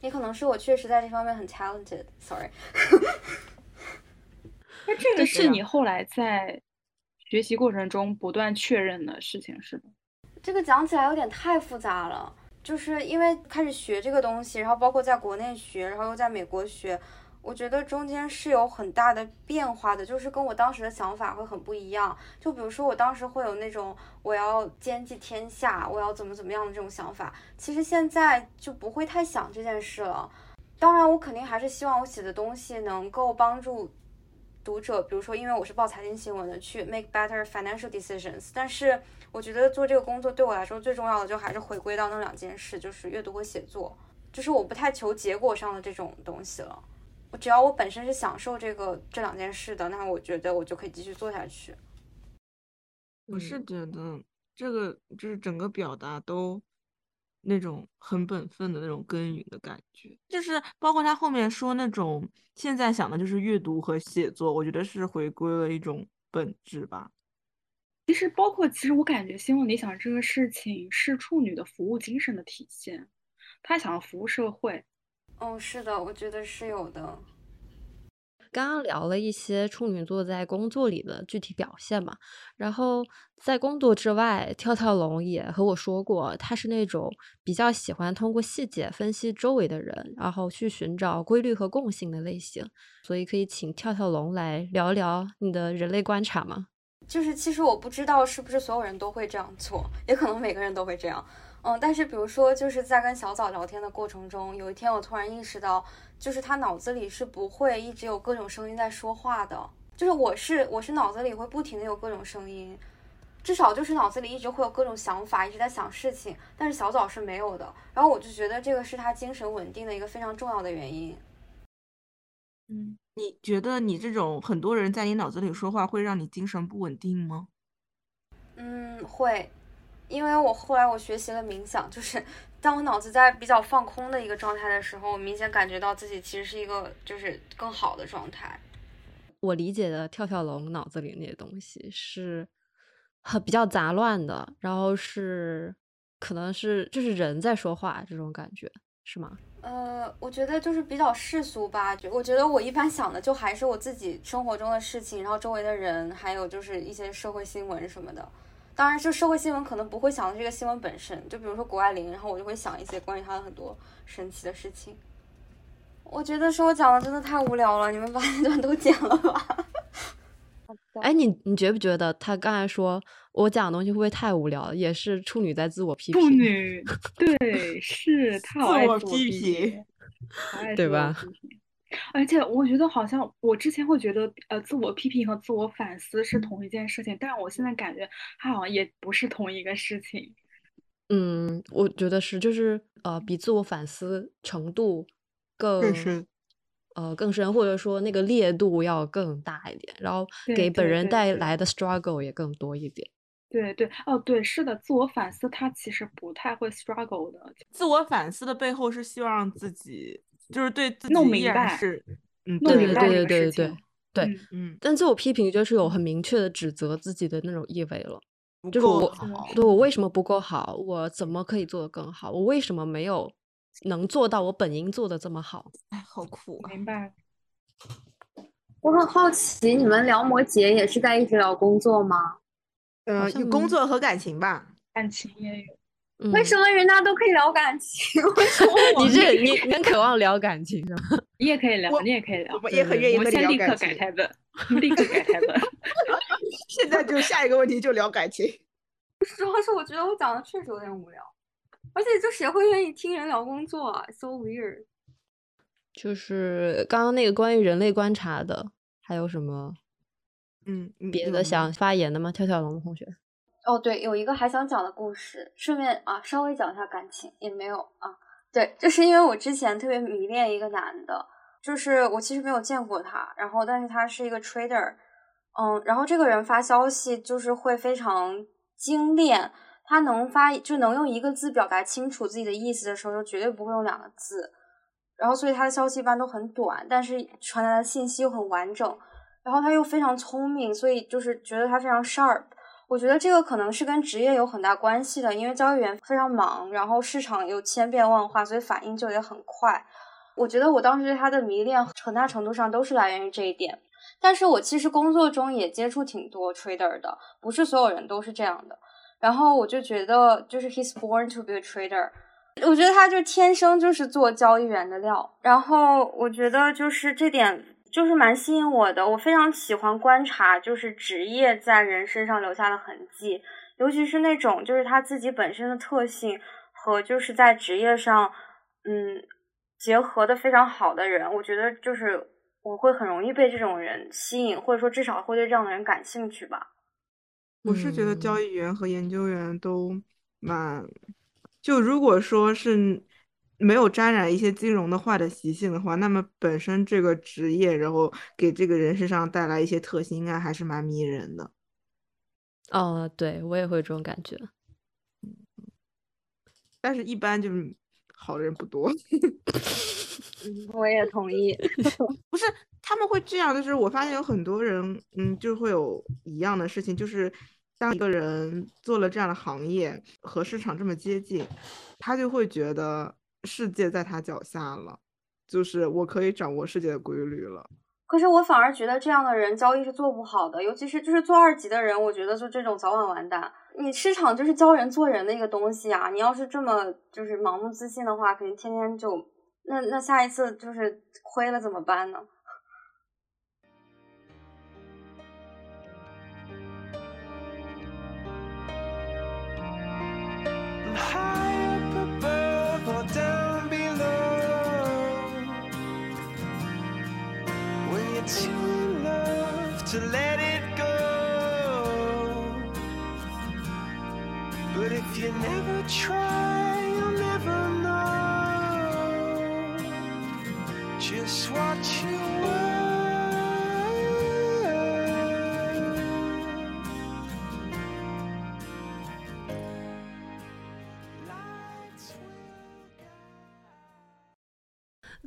也可能是我确实在这方面很 talented，sorry。<laughs> 那这个是你后来在学习过程中不断确认的事情，是吗？这个讲起来有点太复杂了，就是因为开始学这个东西，然后包括在国内学，然后又在美国学，我觉得中间是有很大的变化的，就是跟我当时的想法会很不一样。就比如说我当时会有那种我要兼济天下，我要怎么怎么样的这种想法，其实现在就不会太想这件事了。当然，我肯定还是希望我写的东西能够帮助读者，比如说，因为我是报财经新闻的，去 make better financial decisions。但是，我觉得做这个工作对我来说最重要的，就还是回归到那两件事，就是阅读和写作。就是我不太求结果上的这种东西了。我只要我本身是享受这个这两件事的，那我觉得我就可以继续做下去。我是嗯觉得这个就是整个表达都那种很本分的那种耕耘的感觉，就是包括他后面说那种现在想的就是阅读和写作，我觉得是回归了一种本质吧。其实包括，其实我感觉新闻理想这个事情是处女的服务精神的体现，她想要服务社会。哦，是的，我觉得是有的。刚刚聊了一些处女座在工作里的具体表现嘛，然后在工作之外，跳跳龙也和我说过，他是那种比较喜欢通过细节分析周围的人，然后去寻找规律和共性的类型。所以可以请跳跳龙来聊聊你的人类观察吗？就是其实我不知道是不是所有人都会这样做，也可能每个人都会这样。嗯，但是比如说就是在跟小枣聊天的过程中，有一天我突然意识到，就是他脑子里是不会一直有各种声音在说话的，就是我是我是脑子里会不停的有各种声音，至少就是脑子里一直会有各种想法，一直在想事情，但是小枣是没有的。然后我就觉得这个是他精神稳定的一个非常重要的原因。嗯，你觉得你这种很多人在你脑子里说话，会让你精神不稳定吗？嗯，会，因为我后来我学习了冥想，就是当我脑子在比较放空的一个状态的时候，我明显感觉到自己其实是一个就是更好的状态。我理解的跳跳龙脑子里那些东西是很比较杂乱的，然后是可能是就是人在说话这种感觉，是吗？呃，我觉得就是比较世俗吧，我觉得我一般想的就还是我自己生活中的事情，然后周围的人，还有就是一些社会新闻什么的。当然，就社会新闻可能不会想到这个新闻本身，就比如说谷爱凌，然后我就会想一些关于她的很多神奇的事情。我觉得是我讲的真的太无聊了，你们把那段都剪了吧。<laughs> 哎，你你觉不觉得他刚才说我讲的东西会不会太无聊了？也是处女在自我批评，处 <laughs> 女对是她好爱自我批批评对吧而且我觉得好像我之前会觉得，呃，自我批评和自我反思是同一件事情，但是我现在感觉它好像也不是同一个事情。嗯，我觉得是，就是呃，比自我反思程度更深呃更深，或者说那个烈度要更大一点，然后给本人带来的 struggle 也更多一点。对对哦，对，是的，自我反思它其实不太会 struggle 的。自我反思的背后是希望让自己，就是对自己弄明白是，嗯，弄对对明白对对对对对，嗯嗯，但自我批评就是有很明确的指责自己的那种意味了。就是我，对我为什么不够好？我怎么可以做得更好？我为什么没有能做到我本应做的这么好？哎，好苦啊！明白。我很好奇，你们聊摩羯也是在一直聊工作吗？呃，有工作和感情吧。感情也有，嗯，为什么人家都可以聊感情？<laughs> 为什么我你们这你你很渴望聊感情是吗？<laughs> 你也可以聊，你也可以聊我。们也很愿意和你对我们先立聊感情刻改台本，立刻改台本。<laughs> 现在就下一个问题就聊感情。主要是我觉得我讲的确实有点无聊，而且就谁会愿意听人聊工作啊？So weird。就是刚刚那个关于人类观察的，还有什么嗯，嗯别的想发言的吗？跳跳龙同学，哦，对，有一个还想讲的故事，顺便啊稍微讲一下感情，也没有啊。对，就是因为我之前特别迷恋一个男的，就是我其实没有见过他，然后但是他是一个 trader，嗯，然后这个人发消息就是会非常精炼，他能发就能用一个字表达清楚自己的意思的时候，就绝对不会用两个字，然后所以他的消息一般都很短，但是传达的信息又很完整，然后他又非常聪明，所以就是觉得他非常 sharp。我觉得这个可能是跟职业有很大关系的，因为交易员非常忙，然后市场又千变万化，所以反应就也很快。我觉得我当时对他的迷恋很大程度上都是来源于这一点。但是我其实工作中也接触挺多 trader 的，不是所有人都是这样的。然后我就觉得，就是 he's born to be a trader，我觉得他就天生就是做交易员的料。然后我觉得就是这点就是蛮吸引我的，我非常喜欢观察就是职业在人身上留下的痕迹，尤其是那种就是他自己本身的特性和就是在职业上嗯结合的非常好的人，我觉得就是。我会很容易被这种人吸引，或者说至少会对这样的人感兴趣吧。我是觉得交易员和研究员都蛮，就如果说是没有沾染一些金融的坏的习性的话，那么本身这个职业，然后给这个人身上带来一些特性，应该还是蛮迷人的。哦，对我也会这种感觉。但是，一般就是好的人不多。我也同意，<laughs> 不是他们会这样，就是我发现有很多人，嗯，就会有一样的事情，就是当一个人做了这样的行业，和市场这么接近，他就会觉得世界在他脚下了，就是我可以掌握世界的规律了。可是我反而觉得这样的人交易是做不好的，尤其是就是做二级的人，我觉得就这种早晚完蛋。你市场就是教人做人的一个东西啊，你要是这么就是盲目自信的话，肯定天天就。那那下一次就是亏了怎么办呢？<laughs>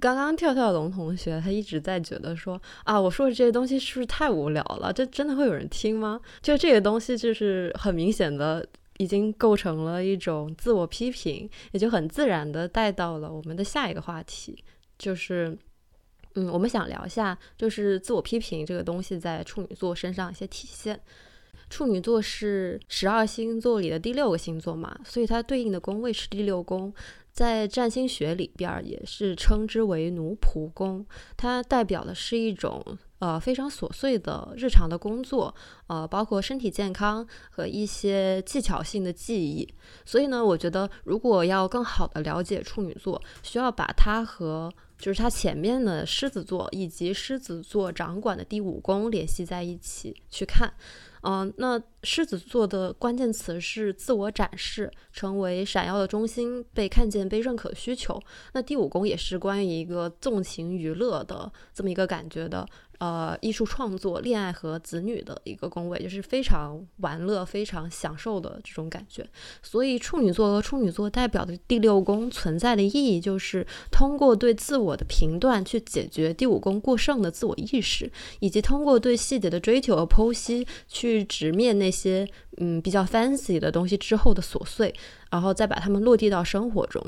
刚刚跳跳龙同学他一直在觉得说啊，我说的这些东西是不是太无聊了？这真的会有人听吗？就这个东西就是很明显的已经构成了一种自我批评，也就很自然的带到了我们的下一个话题，就是嗯，我们想聊一下，就是自我批评这个东西在处女座身上一些体现。处女座是十二星座里的第六个星座嘛，所以它对应的宫位是第六宫。在占星学里边，也是称之为奴仆宫，它代表的是一种呃非常琐碎的日常的工作，呃，包括身体健康和一些技巧性的记忆。所以呢，我觉得如果要更好的了解处女座，需要把它和就是它前面的狮子座以及狮子座掌管的第五宫联系在一起去看。嗯，那狮子座的关键词是自我展示，成为闪耀的中心，被看见、被认可需求。那第五宫也是关于一个纵情娱乐的这么一个感觉的。呃，艺术创作、恋爱和子女的一个宫位，就是非常玩乐、非常享受的这种感觉。所以，处女座和处女座代表的第六宫存在的意义，就是通过对自我的评断去解决第五宫过剩的自我意识，以及通过对细节的追求和剖析去直面那些嗯比较 fancy 的东西之后的琐碎，然后再把它们落地到生活中。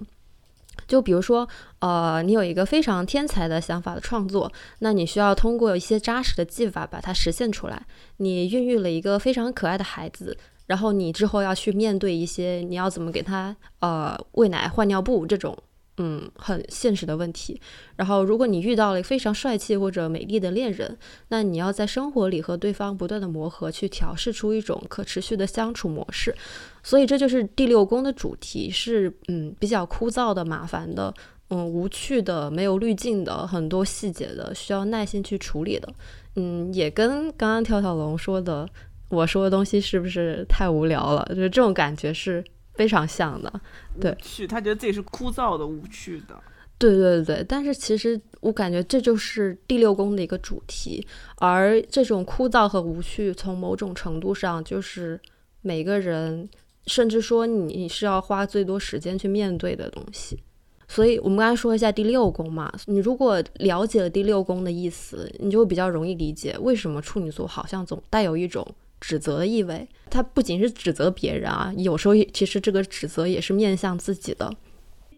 就比如说，呃，你有一个非常天才的想法的创作，那你需要通过一些扎实的技法把它实现出来。你孕育了一个非常可爱的孩子，然后你之后要去面对一些你要怎么给他呃喂奶、换尿布这种。嗯，很现实的问题。然后，如果你遇到了非常帅气或者美丽的恋人，那你要在生活里和对方不断的磨合，去调试出一种可持续的相处模式。所以，这就是第六宫的主题，是嗯比较枯燥的、麻烦的、嗯无趣的、没有滤镜的、很多细节的，需要耐心去处理的。嗯，也跟刚刚跳跳龙说的，我说的东西是不是太无聊了？就是这种感觉是。非常像的，对，去他觉得自己是枯燥的、无趣的，对对对但是其实我感觉这就是第六宫的一个主题，而这种枯燥和无趣，从某种程度上就是每个人，甚至说你是要花最多时间去面对的东西。所以我们刚才说一下第六宫嘛，你如果了解了第六宫的意思，你就比较容易理解为什么处女座好像总带有一种指责的意味。他不仅是指责别人啊，有时候其实这个指责也是面向自己的。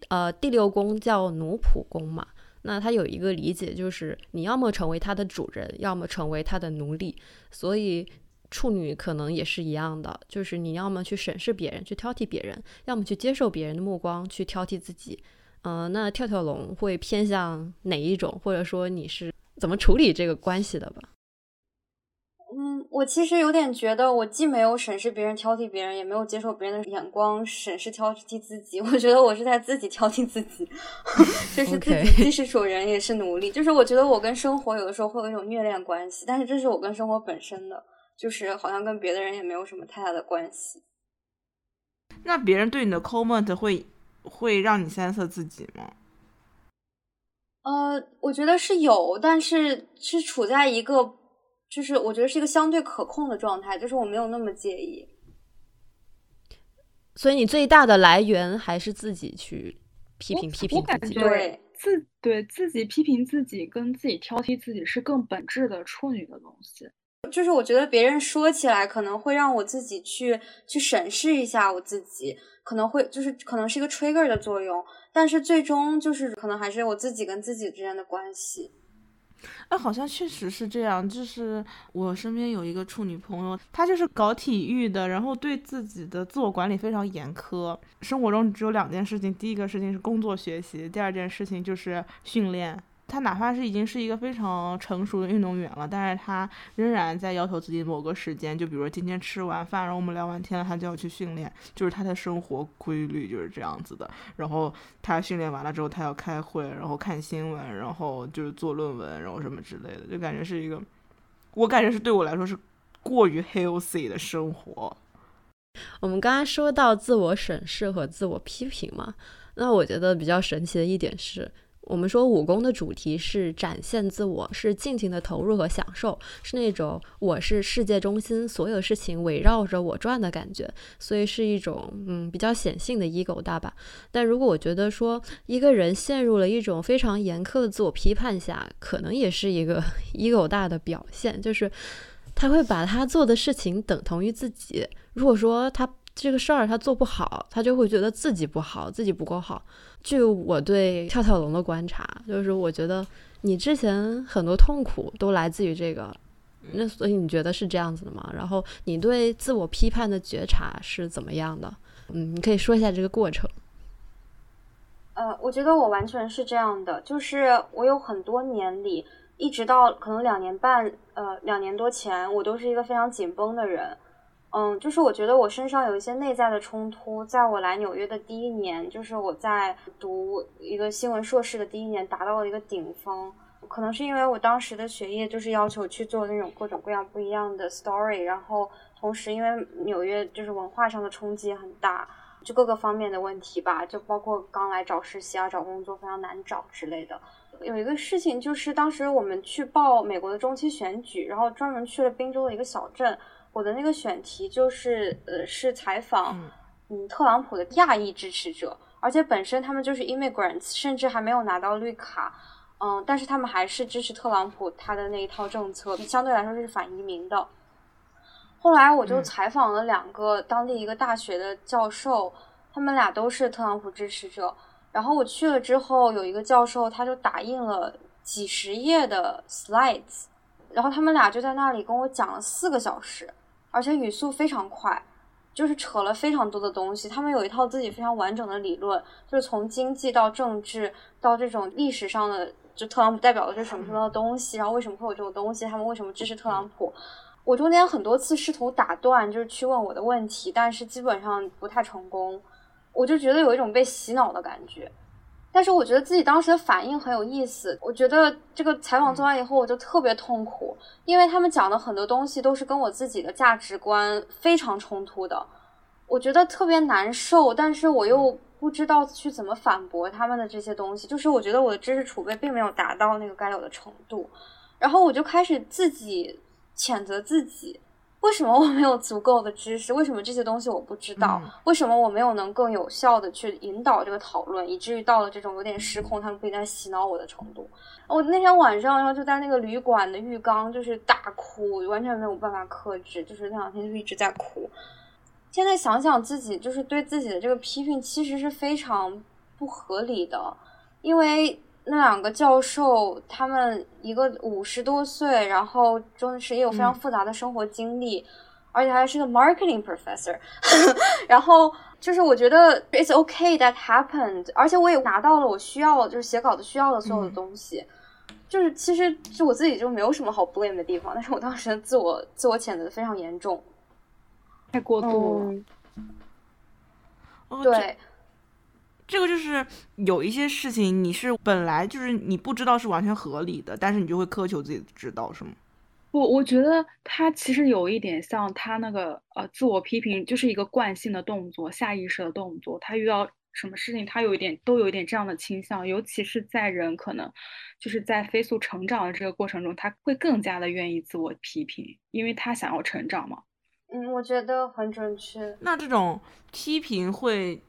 呃，第六宫叫奴仆宫嘛，那他有一个理解就是你要么成为他的主人，要么成为他的奴隶。所以处女可能也是一样的，就是你要么去审视别人，去挑剔别人，要么去接受别人的目光，去挑剔自己。嗯，那跳跳龙会偏向哪一种，或者说你是怎么处理这个关系的吧？嗯，我其实有点觉得，我既没有审视别人、挑剔别人，也没有接受别人的眼光审视、挑剔自己。<laughs> 我觉得我是在自己挑剔自己，<laughs> 就是自己既是主人也是奴隶。就是我觉得我跟生活有的时候会有一种虐恋关系，但是这是我跟生活本身的，就是好像跟别的人也没有什么太大的关系。那别人对你的 comment 会会让你三色自己吗？呃，我觉得是有，但是是处在一个。就是我觉得是一个相对可控的状态，就是我没有那么介意。所以你最大的来源还是自己去批评批评自己。对，自对自己批评自己跟自己挑剔自己是更本质的处女的东西。就是我觉得别人说起来可能会让我自己去去审视一下我自己，可能会就是可能是一个 trigger 的作用，但是最终就是可能还是我自己跟自己之间的关系。哎，好像确实是这样。就是我身边有一个处女朋友，她就是搞体育的，然后对自己的自我管理非常严苛。生活中只有两件事情，第一个事情是工作学习，第二件事情就是训练。他哪怕是已经是一个非常成熟的运动员了，但是他仍然在要求自己某个时间，就比如说今天吃完饭，然后我们聊完天了，他就要去训练，就是他的生活规律就是这样子的。然后他训练完了之后，他要开会，然后看新闻，然后就是做论文，然后什么之类的，就感觉是一个，我感觉是对我来说是过于 healthy 的生活。我们刚才说到自我审视和自我批评嘛，那我觉得比较神奇的一点是。我们说武功的主题是展现自我，是尽情的投入和享受，是那种我是世界中心，所有事情围绕着我转的感觉，所以是一种嗯比较显性的 ego 大吧。但如果我觉得说一个人陷入了一种非常严苛的自我批判下，可能也是一个 <laughs> ego 大的表现，就是他会把他做的事情等同于自己。如果说他这个事儿他做不好，他就会觉得自己不好，自己不够好。据我对跳跳龙的观察，就是我觉得你之前很多痛苦都来自于这个，那所以你觉得是这样子的吗？然后你对自我批判的觉察是怎么样的？嗯，你可以说一下这个过程。呃，我觉得我完全是这样的，就是我有很多年里，一直到可能两年半，呃，两年多前，我都是一个非常紧绷的人。嗯，就是我觉得我身上有一些内在的冲突，在我来纽约的第一年，就是我在读一个新闻硕士的第一年，达到了一个顶峰。可能是因为我当时的学业就是要求去做那种各种各样不一样的 story，然后同时因为纽约就是文化上的冲击也很大，就各个方面的问题吧，就包括刚来找实习啊、找工作非常难找之类的。有一个事情就是当时我们去报美国的中期选举，然后专门去了宾州的一个小镇。我的那个选题就是，呃，是采访，嗯，特朗普的亚裔支持者，而且本身他们就是 immigrants，甚至还没有拿到绿卡，嗯，但是他们还是支持特朗普他的那一套政策，相对来说是反移民的。后来我就采访了两个当地一个大学的教授，他们俩都是特朗普支持者。然后我去了之后，有一个教授他就打印了几十页的 slides，然后他们俩就在那里跟我讲了四个小时。而且语速非常快，就是扯了非常多的东西。他们有一套自己非常完整的理论，就是从经济到政治到这种历史上的，就特朗普代表的是什么什么的东西，然后为什么会有这种东西，他们为什么支持特朗普。我中间很多次试图打断，就是去问我的问题，但是基本上不太成功。我就觉得有一种被洗脑的感觉。但是我觉得自己当时的反应很有意思。我觉得这个采访做完以后，我就特别痛苦，因为他们讲的很多东西都是跟我自己的价值观非常冲突的。我觉得特别难受，但是我又不知道去怎么反驳他们的这些东西。就是我觉得我的知识储备并没有达到那个该有的程度，然后我就开始自己谴责自己。为什么我没有足够的知识？为什么这些东西我不知道？嗯为什么我没有能更有效的去引导这个讨论，以至于到了这种有点失控，他们不停在洗脑我的程度？我那天晚上，然后就在那个旅馆的浴缸，就是大哭，完全没有办法克制，就是那两天就一直在哭。现在想想自己，就是对自己的这个批评，其实是非常不合理的，因为那两个教授，他们一个五十多岁，然后真的是也有非常嗯复杂的生活经历，而且还是个 marketing professor，<laughs> 然后就是我觉得 it's okay that happened，而且我也拿到了我需要就是写稿子需要的所有的嗯东西。就是其实就我自己就没有什么好 blame 的地方，但是我当时的自我自我谴责非常严重。太过度了。嗯，哦，这对，这个就是有一些事情你是本来就是你不知道是完全合理的，但是你就会苛求自己知道，是吗？我我觉得他其实有一点像他那个呃自我批评，就是一个惯性的动作，下意识的动作。他遇到什么事情，他有一点都有一点这样的倾向，尤其是在人可能就是在飞速成长的这个过程中，他会更加的愿意自我批评，因为他想要成长嘛。嗯，我觉得很准确。那这种批评会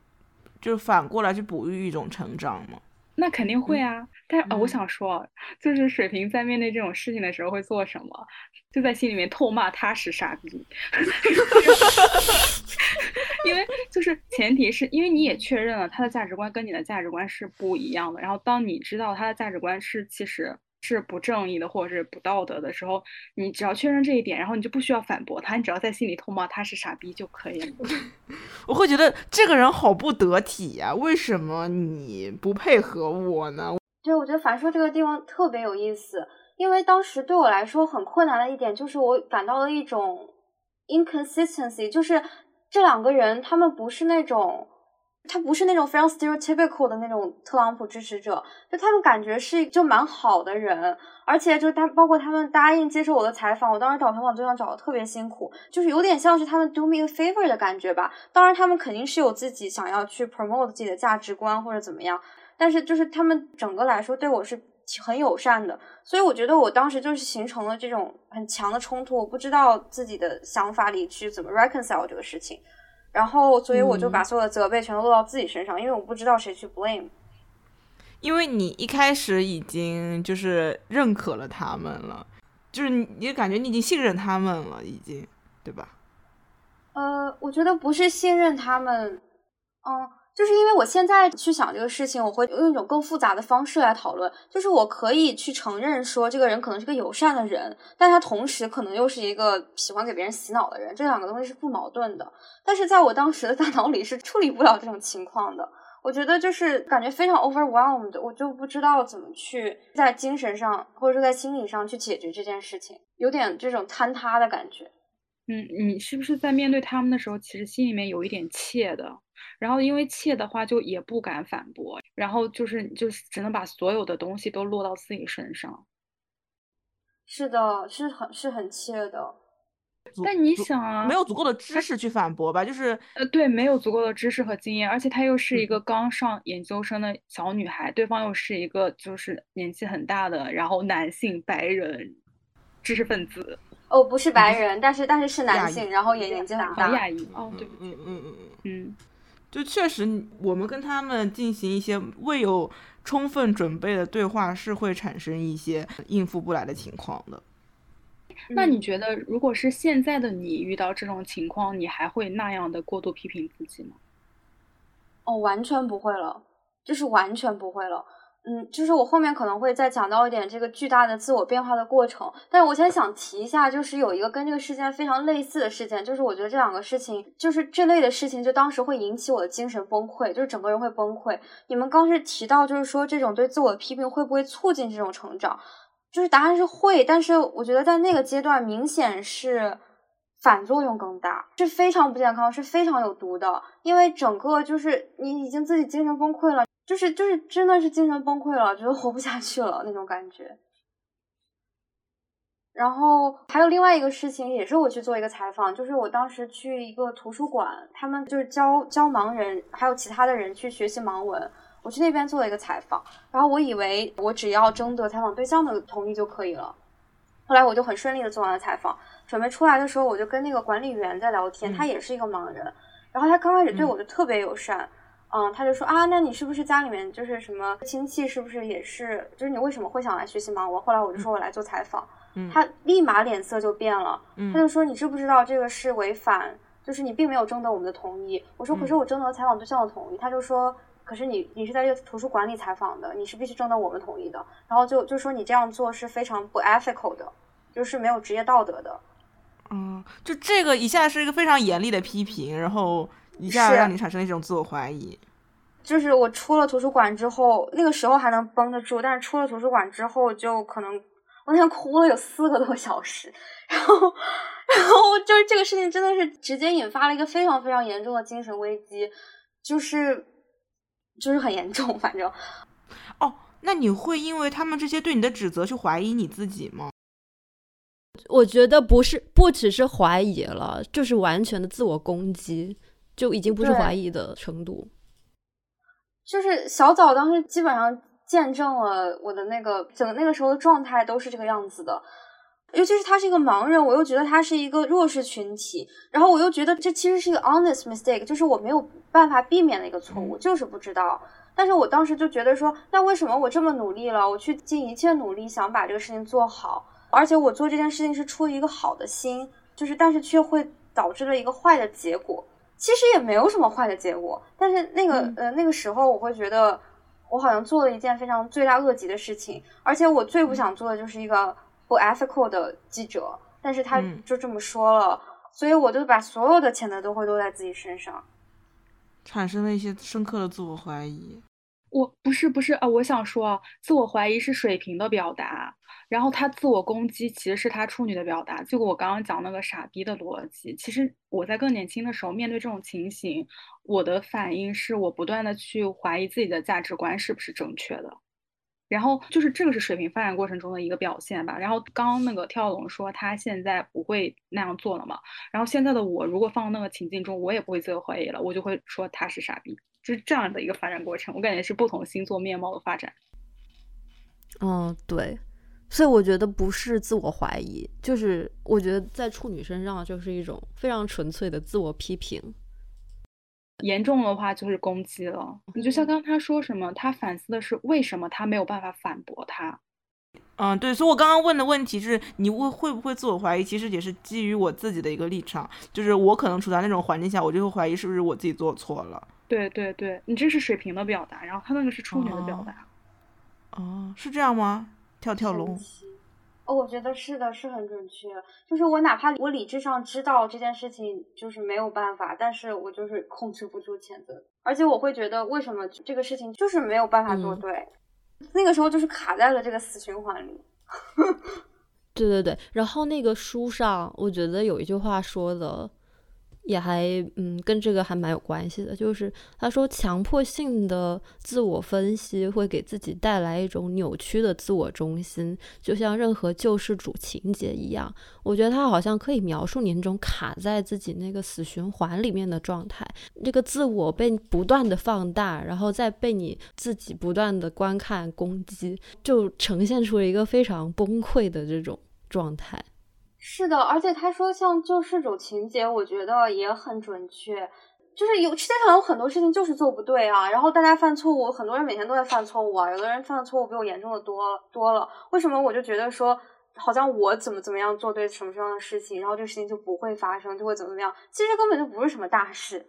就是反过来去哺育一种成长吗？那肯定会啊，但我嗯想说，就是水瓶在面对这种事情的时候会做什么？就在心里面痛骂他是傻逼，<laughs> 因为就是前提是因为你也确认了他的价值观跟你的价值观是不一样的，然后当你知道他的价值观是其实是不正义的或者是不道德的时候，你只要确认这一点，然后你就不需要反驳他，你只要在心里痛骂他是傻逼就可以了。<laughs> 我会觉得这个人好不得体呀、为什么你不配合我呢？对，我觉得樊叔这个地方特别有意思，因为当时对我来说很困难的一点就是我感到了一种 inconsistency，就是这两个人他们不是那种。他不是那种非常 stereotypical 的那种特朗普支持者，就他们感觉是就蛮好的人，而且就他包括他们答应接受我的采访，我当时找采访对象找的特别辛苦，就是有点像是他们 do me a favor 的感觉吧。当然，他们肯定是有自己想要去 promote 自己的价值观或者怎么样，但是就是他们整个来说对我是很友善的，所以我觉得我当时就是形成了这种很强的冲突，我不知道自己的想法里去怎么 reconcile 这个事情，然后所以我就把嗯所有的责备全都落到自己身上，因为我不知道谁去 blame。因为你一开始已经就是认可了他们了，就是你你感觉你已经信任他们了，已经，对吧？呃，我觉得不是信任他们，嗯，就是因为我现在去想这个事情，我会用一种更复杂的方式来讨论。就是我可以去承认说这个人可能是个友善的人，但他同时可能又是一个喜欢给别人洗脑的人，这两个东西是不矛盾的。但是在我当时的大脑里是处理不了这种情况的。我觉得就是感觉非常 overwhelmed，我就不知道怎么去在精神上或者说在心理上去解决这件事情，有点这种坍塌的感觉。嗯，你是不是在面对他们的时候，其实心里面有一点怯的？然后因为怯的话，就也不敢反驳，然后就是就是只能把所有的东西都落到自己身上。是的，是很是很怯的。但你想啊，没有足够的知识去反驳吧，就是呃，对，没有足够的知识和经验，而且她又是一嗯个刚上研究生的小女孩，对方又是一个就是年纪很大的，然后男性白人知识分子，哦，不是白人，但是但是是男性，然后也年纪很啊，大。亚裔，哦，对嗯，嗯嗯嗯嗯，嗯，就确实我们跟他们进行一些未有充分准备的对话，是会产生一些应付不来的情况的。那你嗯觉得，如果是现在的你遇到这种情况，你还会那样的过度批评自己吗？哦，完全不会了，就是完全不会了。嗯，就是我后面可能会再讲到一点这个巨大的自我变化的过程，但是我先想提一下，就是有一个跟这个事件非常类似的事件，就是我觉得这两个事情，就是这类的事情，就当时会引起我的精神崩溃，就是整个人会崩溃。你们刚是提到，就是说这种对自我的批评会不会促进这种成长？就是答案是会，但是我觉得在那个阶段明显是反作用更大，是非常不健康，是非常有毒的。因为整个就是你已经自己精神崩溃了，就是就是真的是精神崩溃了，觉得活不下去了那种感觉。然后还有另外一个事情，也是我去做一个采访，就是我当时去一个图书馆，他们就是教教盲人还有其他的人去学习盲文，我去那边做了一个采访，然后我以为我只要征得采访对象的同意就可以了，后来我就很顺利的做完了采访，准备出来的时候，我就跟那个管理员在聊天，他也是一个盲人，然后他刚开始对我就特别友善，嗯，他就说啊，那你是不是家里面就是什么亲戚是不是也是，就是你为什么会想来学习盲文？后来我就说我来做采访，嗯他立马脸色就变了，嗯他就说你知不知道这个是违反，就是你并没有征得我们的同意。我说可是我征得采访对象的同意，他就说。可是你你是在这图书馆里采访的，你是必须征得我们同意的。然后就就说你这样做是非常不 ethical 的，就是没有职业道德的。嗯，就这个一下是一个非常严厉的批评，然后一下让你产生一种自我怀疑。就是我出了图书馆之后，那个时候还能绷得住，但是出了图书馆之后，就可能我那天哭了有四个多小时。然后，然后就是这个事情真的是直接引发了一个非常非常严重的精神危机，就是。就是很严重，反正，哦，那你会因为他们这些对你的指责去怀疑你自己吗？我觉得不是，不只是怀疑了，就是完全的自我攻击，就已经不是怀疑的程度。就是小枣当时基本上见证了我的那个整个那个时候的状态都是这个样子的。尤其是他是一个盲人，我又觉得他是一个弱势群体，然后我又觉得这其实是一个 honest mistake，就是我没有办法避免的一个错误，就是不知道。但是我当时就觉得说，那为什么我这么努力了，我去尽一切努力想把这个事情做好，而且我做这件事情是出于一个好的心，就是但是却会导致了一个坏的结果。其实也没有什么坏的结果，但是那个呃那个时候我会觉得我好像做了一件非常罪大恶极的事情，而且我最不想做的就是一个。不 ethical 的记者，但是他就这么说了，所以我就把所有的谴责都会落在自己身上，产生了一些深刻的自我怀疑。我不是不是啊，我想说啊，自我怀疑是水平的表达，然后他自我攻击其实是他处女的表达。就我刚刚讲那个傻逼的逻辑，其实我在更年轻的时候面对这种情形，我的反应是我不断的去怀疑自己的价值观是不是正确的。然后就是这个是水平发展过程中的一个表现吧。然后刚刚那个跳龙说他现在不会那样做了嘛？然后现在的我如果放那个情境中，我也不会自我怀疑了，我就会说他是傻逼，就是这样的一个发展过程。我感觉是不同星座面貌的发展。嗯，对，所以我觉得不是自我怀疑，就是我觉得在处女身上就是一种非常纯粹的自我批评。严重的话就是攻击了。你就像刚他说什么，他反思的是为什么他没有办法反驳他。嗯，对，所以我刚刚问的问题是，你会会不会自我怀疑？其实也是基于我自己的一个立场，就是我可能处在那种环境下，我就会怀疑是不是我自己做错了。对对对，你这是水平的表达，然后他那个是处女的表达。哦，是这样吗？跳跳龙。哦，我觉得是的，是很准确。就是我哪怕我理智上知道这件事情就是没有办法，但是我就是控制不住谴责，而且我会觉得为什么这个事情就是没有办法做对，那个时候就是卡在了这个死循环里。<laughs> 对对对，然后那个书上我觉得有一句话说的。也还嗯，跟这个还蛮有关系的。就是他说，强迫性的自我分析会给自己带来一种扭曲的自我中心，就像任何救世主情节一样。我觉得他好像可以描述你那种卡在自己那个死循环里面的状态，这个自我被不断的放大，然后再被你自己不断的观看攻击，就呈现出了一个非常崩溃的这种状态。是的，而且他说像救世主情节，我觉得也很准确。就是有世界上有很多事情就是做不对啊，然后大家犯错误，很多人每天都在犯错误啊，有的人犯的错误比我严重的多多了。为什么我就觉得说，好像我怎么怎么样做对什么什么样的事情，然后这个事情就不会发生，就会怎么怎么样？其实根本就不是什么大事。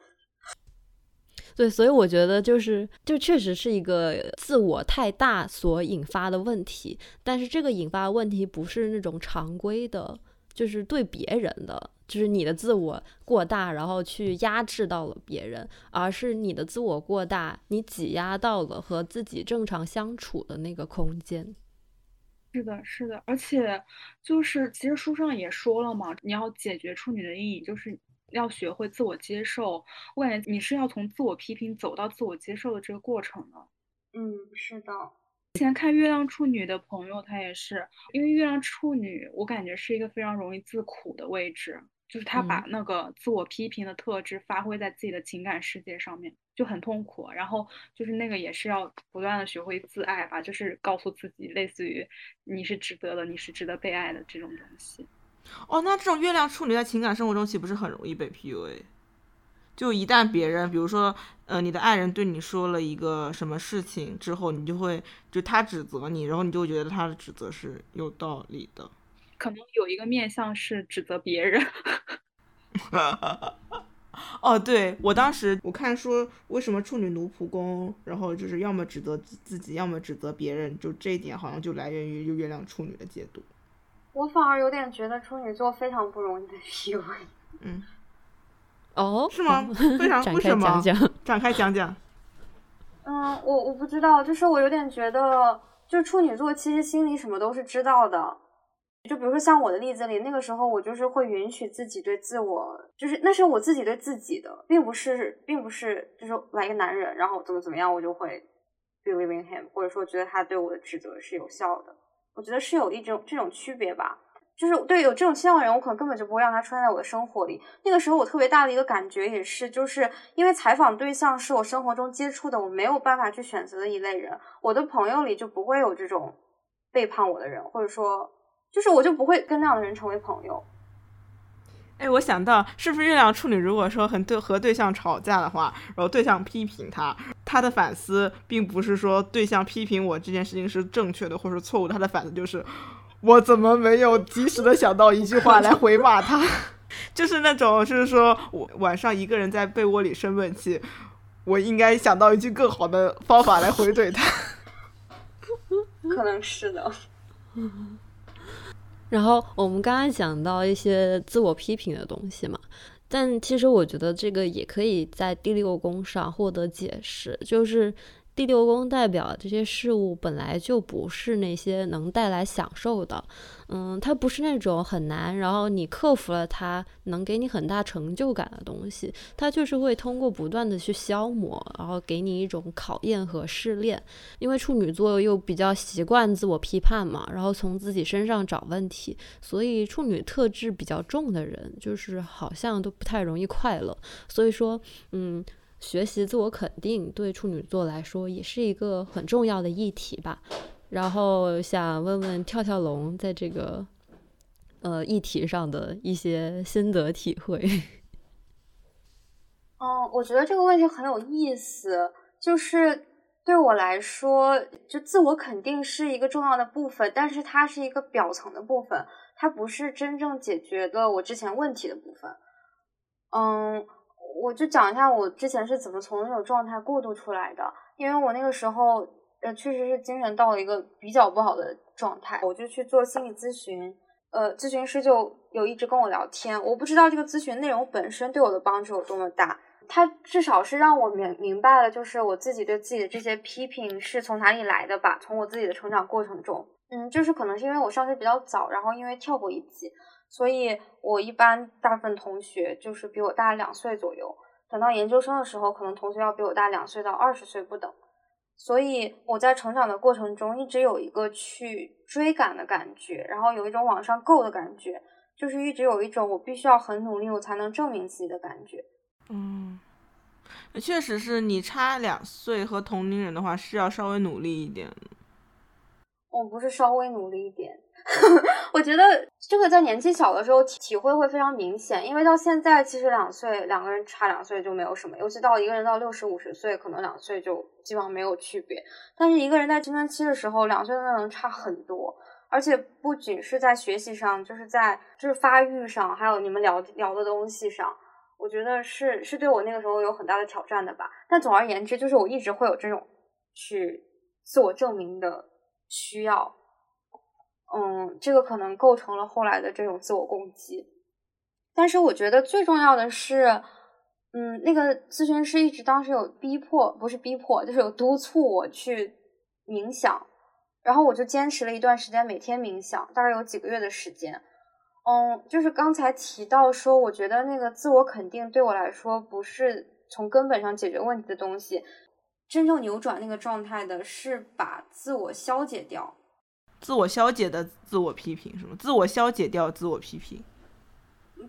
<laughs> 对，所以我觉得就是，就确实是一个自我太大所引发的问题，但是这个引发的问题不是那种常规的。就是对别人的，就是你的自我过大，然后去压制到了别人，而是你的自我过大，你挤压到了和自己正常相处的那个空间。是的，是的，而且就是其实书上也说了嘛，你要解决处女的阴影，就是要学会自我接受。我感觉你是要从自我批评走到自我接受的这个过程的。嗯，是的。之前看月亮处女的朋友，他也是因为月亮处女，我感觉是一个非常容易自苦的位置。就是他把嗯那个自我批评的特质发挥在自己的情感世界上面，就很痛苦。然后就是那个也是要不断的学会自爱吧，就是告诉自己，类似于你是值得的，你是值得被爱的这种东西。哦，那这种月亮处女在情感生活中岂不是很容易被 PUA？就一旦别人，比如说，呃，你的爱人对你说了一个什么事情之后，你就会就他指责你，然后你就会觉得他的指责是有道理的。可能有一个面向是指责别人，<laughs> 哦，对我当时我看说为什么处女奴仆宫，然后就是要么指责自自己，要么指责别人，就这一点好像就来源于就月亮处女的解读。我反而有点觉得处女座非常不容易被 PUA。嗯，哦，是吗？<laughs> 非常展开为什么讲讲。<laughs> 展开讲讲。嗯，我我不知道，就是我有点觉得，就是处女座其实心里什么都是知道的。就比如说像我的例子里，那个时候我就是会允许自己对自我，就是那是我自己对自己的，并不是，并不是就是来一个男人，然后怎么怎么样，我就会 believe in him，或者说觉得他对我的指责是有效的。我觉得是有一种这种区别吧。就是对有这种倾向的人，我可能根本就不会让他出现在我的生活里。那个时候，我特别大的一个感觉也是，就是因为采访对象是我生活中接触的，我没有办法去选择的一类人。我的朋友里就不会有这种背叛我的人，或者说，就是我就不会跟那样的人成为朋友。哎，我想到是不是月亮处女，如果说很对和对象吵架的话，然后对象批评他，他的反思并不是说对象批评我这件事情是正确的或者错误，他的反思就是我怎么没有及时的想到一句话来回骂他，<laughs> 就是那种就是说我晚上一个人在被窝里生闷气，我应该想到一句更好的方法来回怼他。可能是的。<laughs> 然后我们刚刚讲到一些自我批评的东西嘛，但其实我觉得这个也可以在第六宫上获得解释，就是第六宫代表这些事物本来就不是那些能带来享受的，嗯，它不是那种很难，然后你克服了它能给你很大成就感的东西，它就是会通过不断的去消磨，然后给你一种考验和试炼。因为处女座又比较习惯自我批判嘛，然后从自己身上找问题，所以处女特质比较重的人，就是好像都不太容易快乐。所以说，嗯。学习自我肯定对处女座来说也是一个很重要的议题吧。然后想问问跳跳龙在这个呃议题上的一些心得体会。嗯，<laughs> 我觉得这个问题很有意思，就是对我来说，就自我肯定是一个重要的部分，但是它是一个表层的部分，它不是真正解决了我之前问题的部分。嗯。我就讲一下我之前是怎么从那种状态过渡出来的，因为我那个时候呃确实是精神到了一个比较不好的状态，我就去做心理咨询，呃，咨询师就有一直跟我聊天，我不知道这个咨询内容本身对我的帮助有多么大，他至少是让我明明白了，就是我自己对自己的这些批评是从哪里来的吧，从我自己的成长过程中，嗯，就是可能是因为我上学比较早，然后因为跳过一级。所以，我一般大部分同学就是比我大两岁左右。等到研究生的时候，可能同学要比我大两岁到二十岁不等。所以，我在成长的过程中一直有一个去追赶的感觉，然后有一种往上够的感觉，就是一直有一种我必须要很努力，我才能证明自己的感觉。嗯，确实是你差两岁和同龄人的话是要稍微努力一点。我不是稍微努力一点。<laughs> 我觉得这个在年纪小的时候体会会非常明显，因为到现在其实两岁两个人差两岁就没有什么，尤其到一个人到六十五十岁，可能两岁就基本上没有区别。但是一个人在青春期的时候，两岁真的能差很多，而且不仅是在学习上，就是在就是发育上，还有你们聊聊的东西上，我觉得是是对我那个时候有很大的挑战的吧。但总而言之，就是我一直会有这种去自我证明的需要。嗯，这个可能构成了后来的这种自我攻击，但是我觉得最重要的是，嗯，那个咨询师一直当时有逼迫，不是逼迫，就是有督促我去冥想，然后我就坚持了一段时间，每天冥想，大概有几个月的时间。嗯，就是刚才提到说，我觉得那个自我肯定对我来说不是从根本上解决问题的东西，真正扭转那个状态的是把自我消解掉。自我消解的自我批评是吗？自我消解掉自我批评。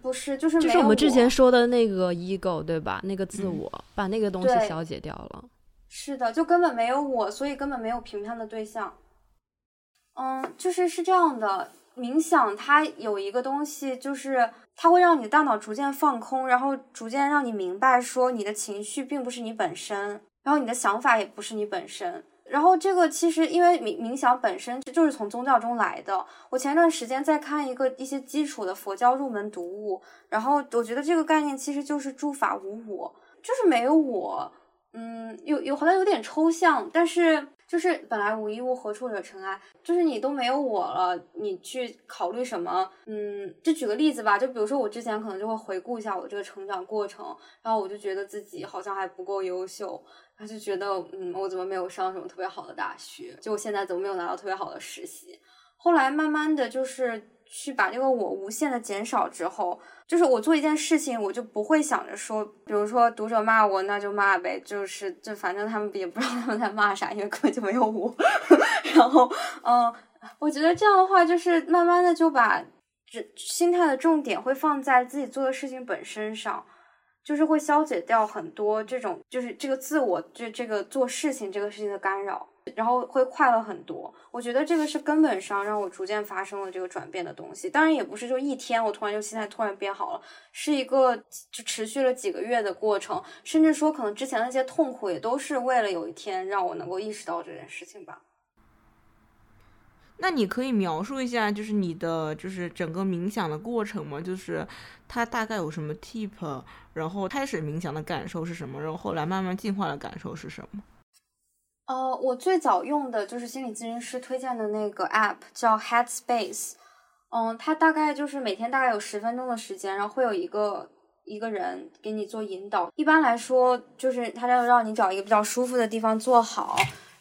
不是，就是就是我们之前说的那个 ego 对吧？那个自嗯我，把那个东西消解掉了。是的，就根本没有我，所以根本没有评判的对象。嗯，就是是这样的，冥想它有一个东西，就是它会让你的大脑逐渐放空，然后逐渐让你明白说你的情绪并不是你本身，然后你的想法也不是你本身。然后这个其实因为冥冥想本身就是从宗教中来的。我前一段时间在看一个一些基础的佛教入门读物，然后我觉得这个概念其实就是诸法无我，就是没有我。嗯，有有好像有点抽象，但是就是本来无一物，何处惹尘埃？就是你都没有我了，你去考虑什么？嗯，就举个例子吧，就比如说我之前可能就会回顾一下我这个成长过程，然后我就觉得自己好像还不够优秀，他就觉得嗯，我怎么没有上什么特别好的大学？就我现在怎么没有拿到特别好的实习？后来慢慢的就是去把这个我无限的减少之后，就是我做一件事情，我就不会想着说，比如说读者骂我，那就骂呗，就是就反正他们也不知道他们在骂啥，因为根本就没有我。<laughs> 然后，嗯，我觉得这样的话，就是慢慢的就把这心态的重点会放在自己做的事情本身上。就是会消解掉很多这种，就是这个自我这这个做事情这个事情的干扰，然后会快乐很多。我觉得这个是根本上让我逐渐发生了这个转变的东西。当然也不是就一天我突然就心态突然变好了，是一个就持续了几个月的过程，甚至说可能之前那些痛苦也都是为了有一天让我能够意识到这件事情吧。那你可以描述一下，就是你的就是整个冥想的过程吗？就是它大概有什么 tip，然后开始冥想的感受是什么，然后后来慢慢进化的感受是什么？呃，我最早用的就是心理咨询师推荐的那个 app，叫 Headspace。嗯，它大概就是每天大概有十分钟的时间，然后会有一个一个人给你做引导。一般来说，就是他要让你找一个比较舒服的地方坐好。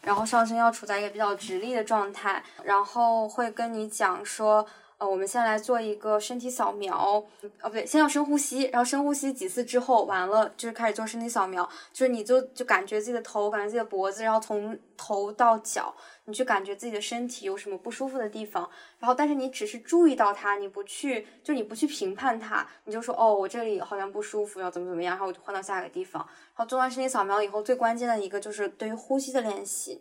然后上身要处在一个比较直立的状态，然后会跟你讲说，呃，我们先来做一个身体扫描，哦不对，先要深呼吸，然后深呼吸几次之后，完了就是开始做身体扫描，就是你就就感觉自己的头，感觉自己的脖子，然后从头到脚，你去感觉自己的身体有什么不舒服的地方，然后但是你只是注意到它，你不去，就你不去评判它，你就说哦，我这里好像不舒服，要怎么怎么样，然后我就换到下一个地方。然后做完身体扫描以后，最关键的一个就是对于呼吸的练习，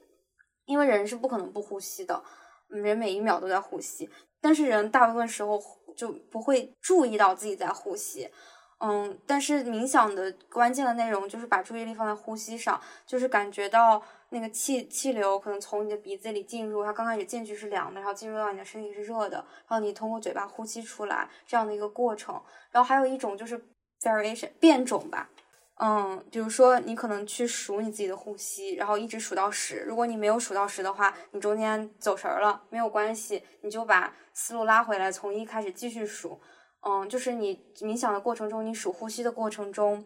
因为人是不可能不呼吸的，人每一秒都在呼吸，但是人大部分时候就不会注意到自己在呼吸，嗯，但是冥想的关键的内容就是把注意力放在呼吸上，就是感觉到那个气气流可能从你的鼻子里进入，它刚开始进去是凉的，然后进入到你的身体是热的，然后你通过嘴巴呼吸出来这样的一个过程，然后还有一种就是 variation 变种吧。嗯，比如说你可能去数你自己的呼吸，然后一直数到十。如果你没有数到十的话，你中间走神儿了，没有关系，你就把思路拉回来，从一开始继续数。嗯，就是你冥想的过程中，你数呼吸的过程中，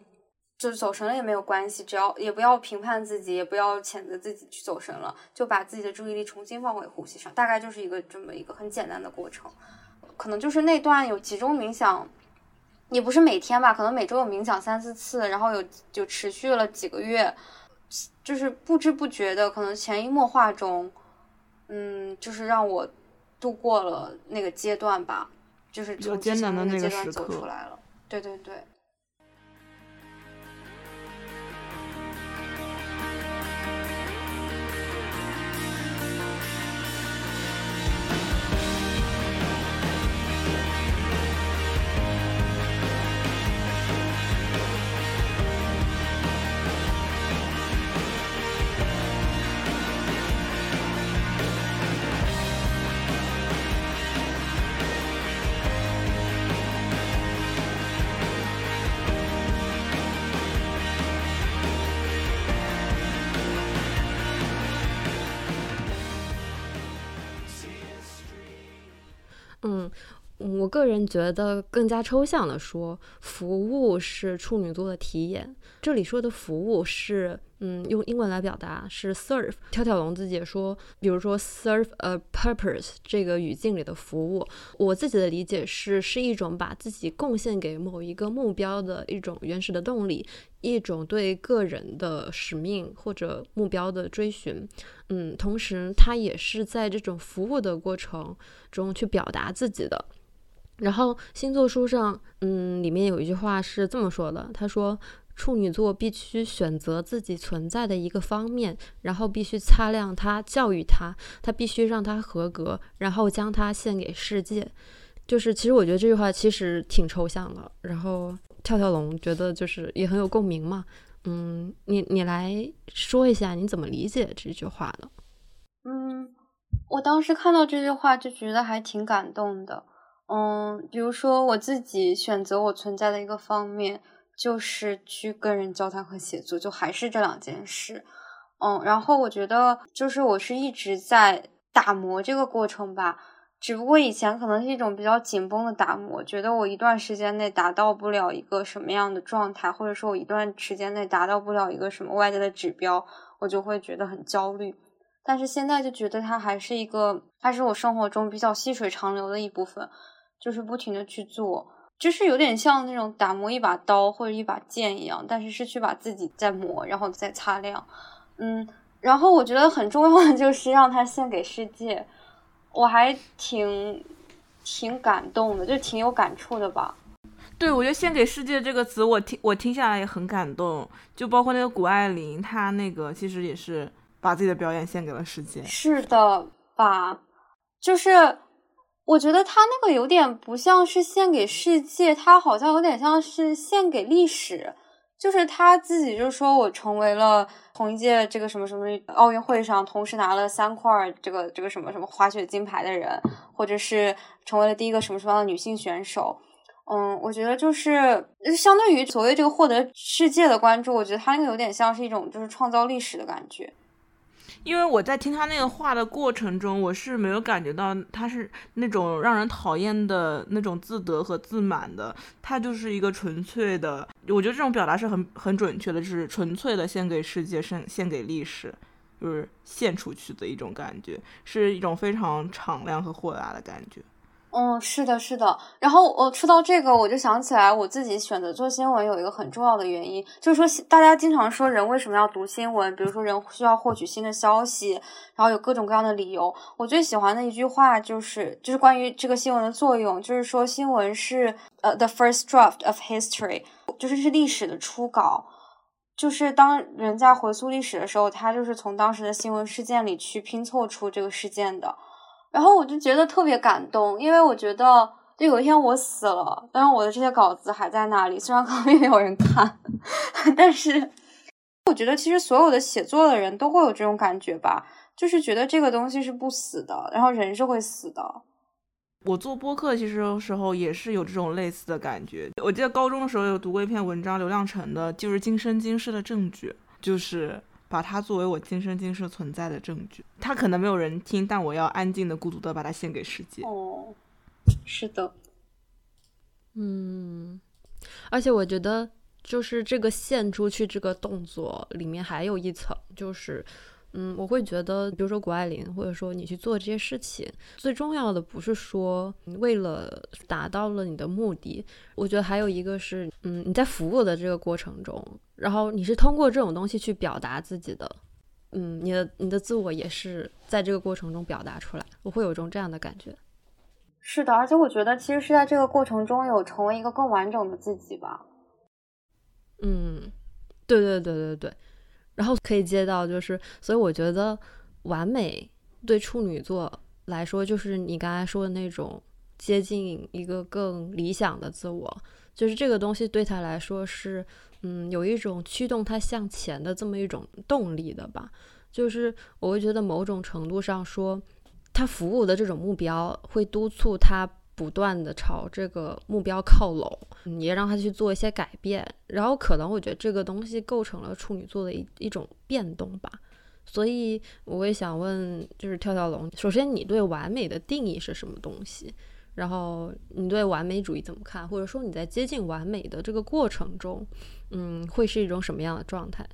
就是走神了也没有关系，只要也不要评判自己，也不要谴责自己去走神了，就把自己的注意力重新放回呼吸上。大概就是一个这么一个很简单的过程，可能就是那段有集中冥想。也不是每天吧，可能每周有冥想三四次，然后有就持续了几个月，就是不知不觉的，可能潜移默化中，嗯，就是让我度过了那个阶段吧，就是从之前艰难的那个那阶段走出来了。对对对。嗯，我个人觉得更加抽象的说，服务是处女座的体验。这里说的服务是，嗯，用英文来表达是 serve。跳跳龙自己也说，比如说 serve a purpose 这个语境里的服务，我自己的理解是，是一种把自己贡献给某一个目标的一种原始的动力，一种对个人的使命或者目标的追寻。嗯，同时它也是在这种服务的过程中去表达自己的。然后星座书上，嗯，里面有一句话是这么说的，他说。处女座必须选择自己存在的一个方面，然后必须擦亮它，教育它，他必须让它合格，然后将它献给世界。就是，其实我觉得这句话其实挺抽象的。然后跳跳龙觉得就是也很有共鸣嘛。嗯，你你来说一下你怎么理解这句话呢？嗯，我当时看到这句话就觉得还挺感动的。嗯，比如说我自己选择我存在的一个方面。就是去跟人交谈和写作，就还是这两件事，嗯，然后我觉得就是我是一直在打磨这个过程吧，只不过以前可能是一种比较紧绷的打磨，觉得我一段时间内达到不了一个什么样的状态，或者说我一段时间内达到不了一个什么外在的指标，我就会觉得很焦虑。但是现在就觉得它还是一个，它是我生活中比较细水长流的一部分，就是不停的去做。就是有点像那种打磨一把刀或者一把剑一样，但是是去把自己再磨，然后再擦亮。嗯，然后我觉得很重要的就是让它献给世界，我还挺挺感动的，就挺有感触的吧。对，我觉得“献给世界”这个词，我听我听下来也很感动。就包括那个谷爱凌，她那个其实也是把自己的表演献给了世界。是的吧？就是。我觉得他那个有点不像是献给世界，他好像有点像是献给历史。就是他自己就说，我成为了同一届这个什么什么奥运会上同时拿了三块这个这个什么什么滑雪金牌的人，或者是成为了第一个什么什么样的女性选手。嗯，我觉得就是相对于所谓这个获得世界的关注，我觉得他那个有点像是一种就是创造历史的感觉。因为我在听他那个话的过程中，我是没有感觉到他是那种让人讨厌的那种自得和自满的，他就是一个纯粹的，我觉得这种表达是很很准确的，就是纯粹的献给世界，献献给历史，就是献出去的一种感觉，是一种非常敞亮和豁达的感觉。嗯，是的，是的。然后我说到这个，我就想起来我自己选择做新闻有一个很重要的原因，就是说大家经常说人为什么要读新闻，比如说人需要获取新的消息，然后有各种各样的理由。我最喜欢的一句话就是，就是关于这个新闻的作用，就是说新闻是呃 the first draft of history，就是是历史的初稿，就是当人在回溯历史的时候，他就是从当时的新闻事件里去拼凑出这个事件的。然后我就觉得特别感动，因为我觉得，就有一天我死了，但是我的这些稿子还在那里，虽然 <laughs> 可能也没有人看，但是我觉得其实所有的写作的人都会有这种感觉吧，就是觉得这个东西是不死的，然后人是会死的。我做播客其实时候也是有这种类似的感觉。我记得高中的时候有读过一篇文章，刘亮程的，就是今生今世的证据，就是。把它作为我今生今世存在的证据，它可能没有人听，但我要安静的、孤独的把它献给世界。哦，是的，嗯，而且我觉得，就是这个献出去这个动作里面还有一层，就是。嗯，我会觉得，比如说谷爱凌，或者说你去做这些事情，最重要的不是说为了达到了你的目的，我觉得还有一个是，嗯，你在服务的这个过程中，然后你是通过这种东西去表达自己的，嗯，你的你的自我也是在这个过程中表达出来，我会有一种这样的感觉。是的，而且我觉得其实是在这个过程中有成为一个更完整的自己吧。嗯，对对对对对。然后可以接到，就是，所以我觉得完美对处女座来说，就是你刚才说的那种接近一个更理想的自我，就是这个东西对他来说是，嗯，有一种驱动他向前的这么一种动力的吧。就是我会觉得某种程度上说，他服务的这种目标会督促他。不断的朝这个目标靠拢，你也让他去做一些改变，然后可能我觉得这个东西构成了处女座的一一种变动吧。所以我也想问，就是跳跳龙，首先你对完美的定义是什么东西？然后你对完美主义怎么看？或者说你在接近完美的这个过程中，嗯，会是一种什么样的状态？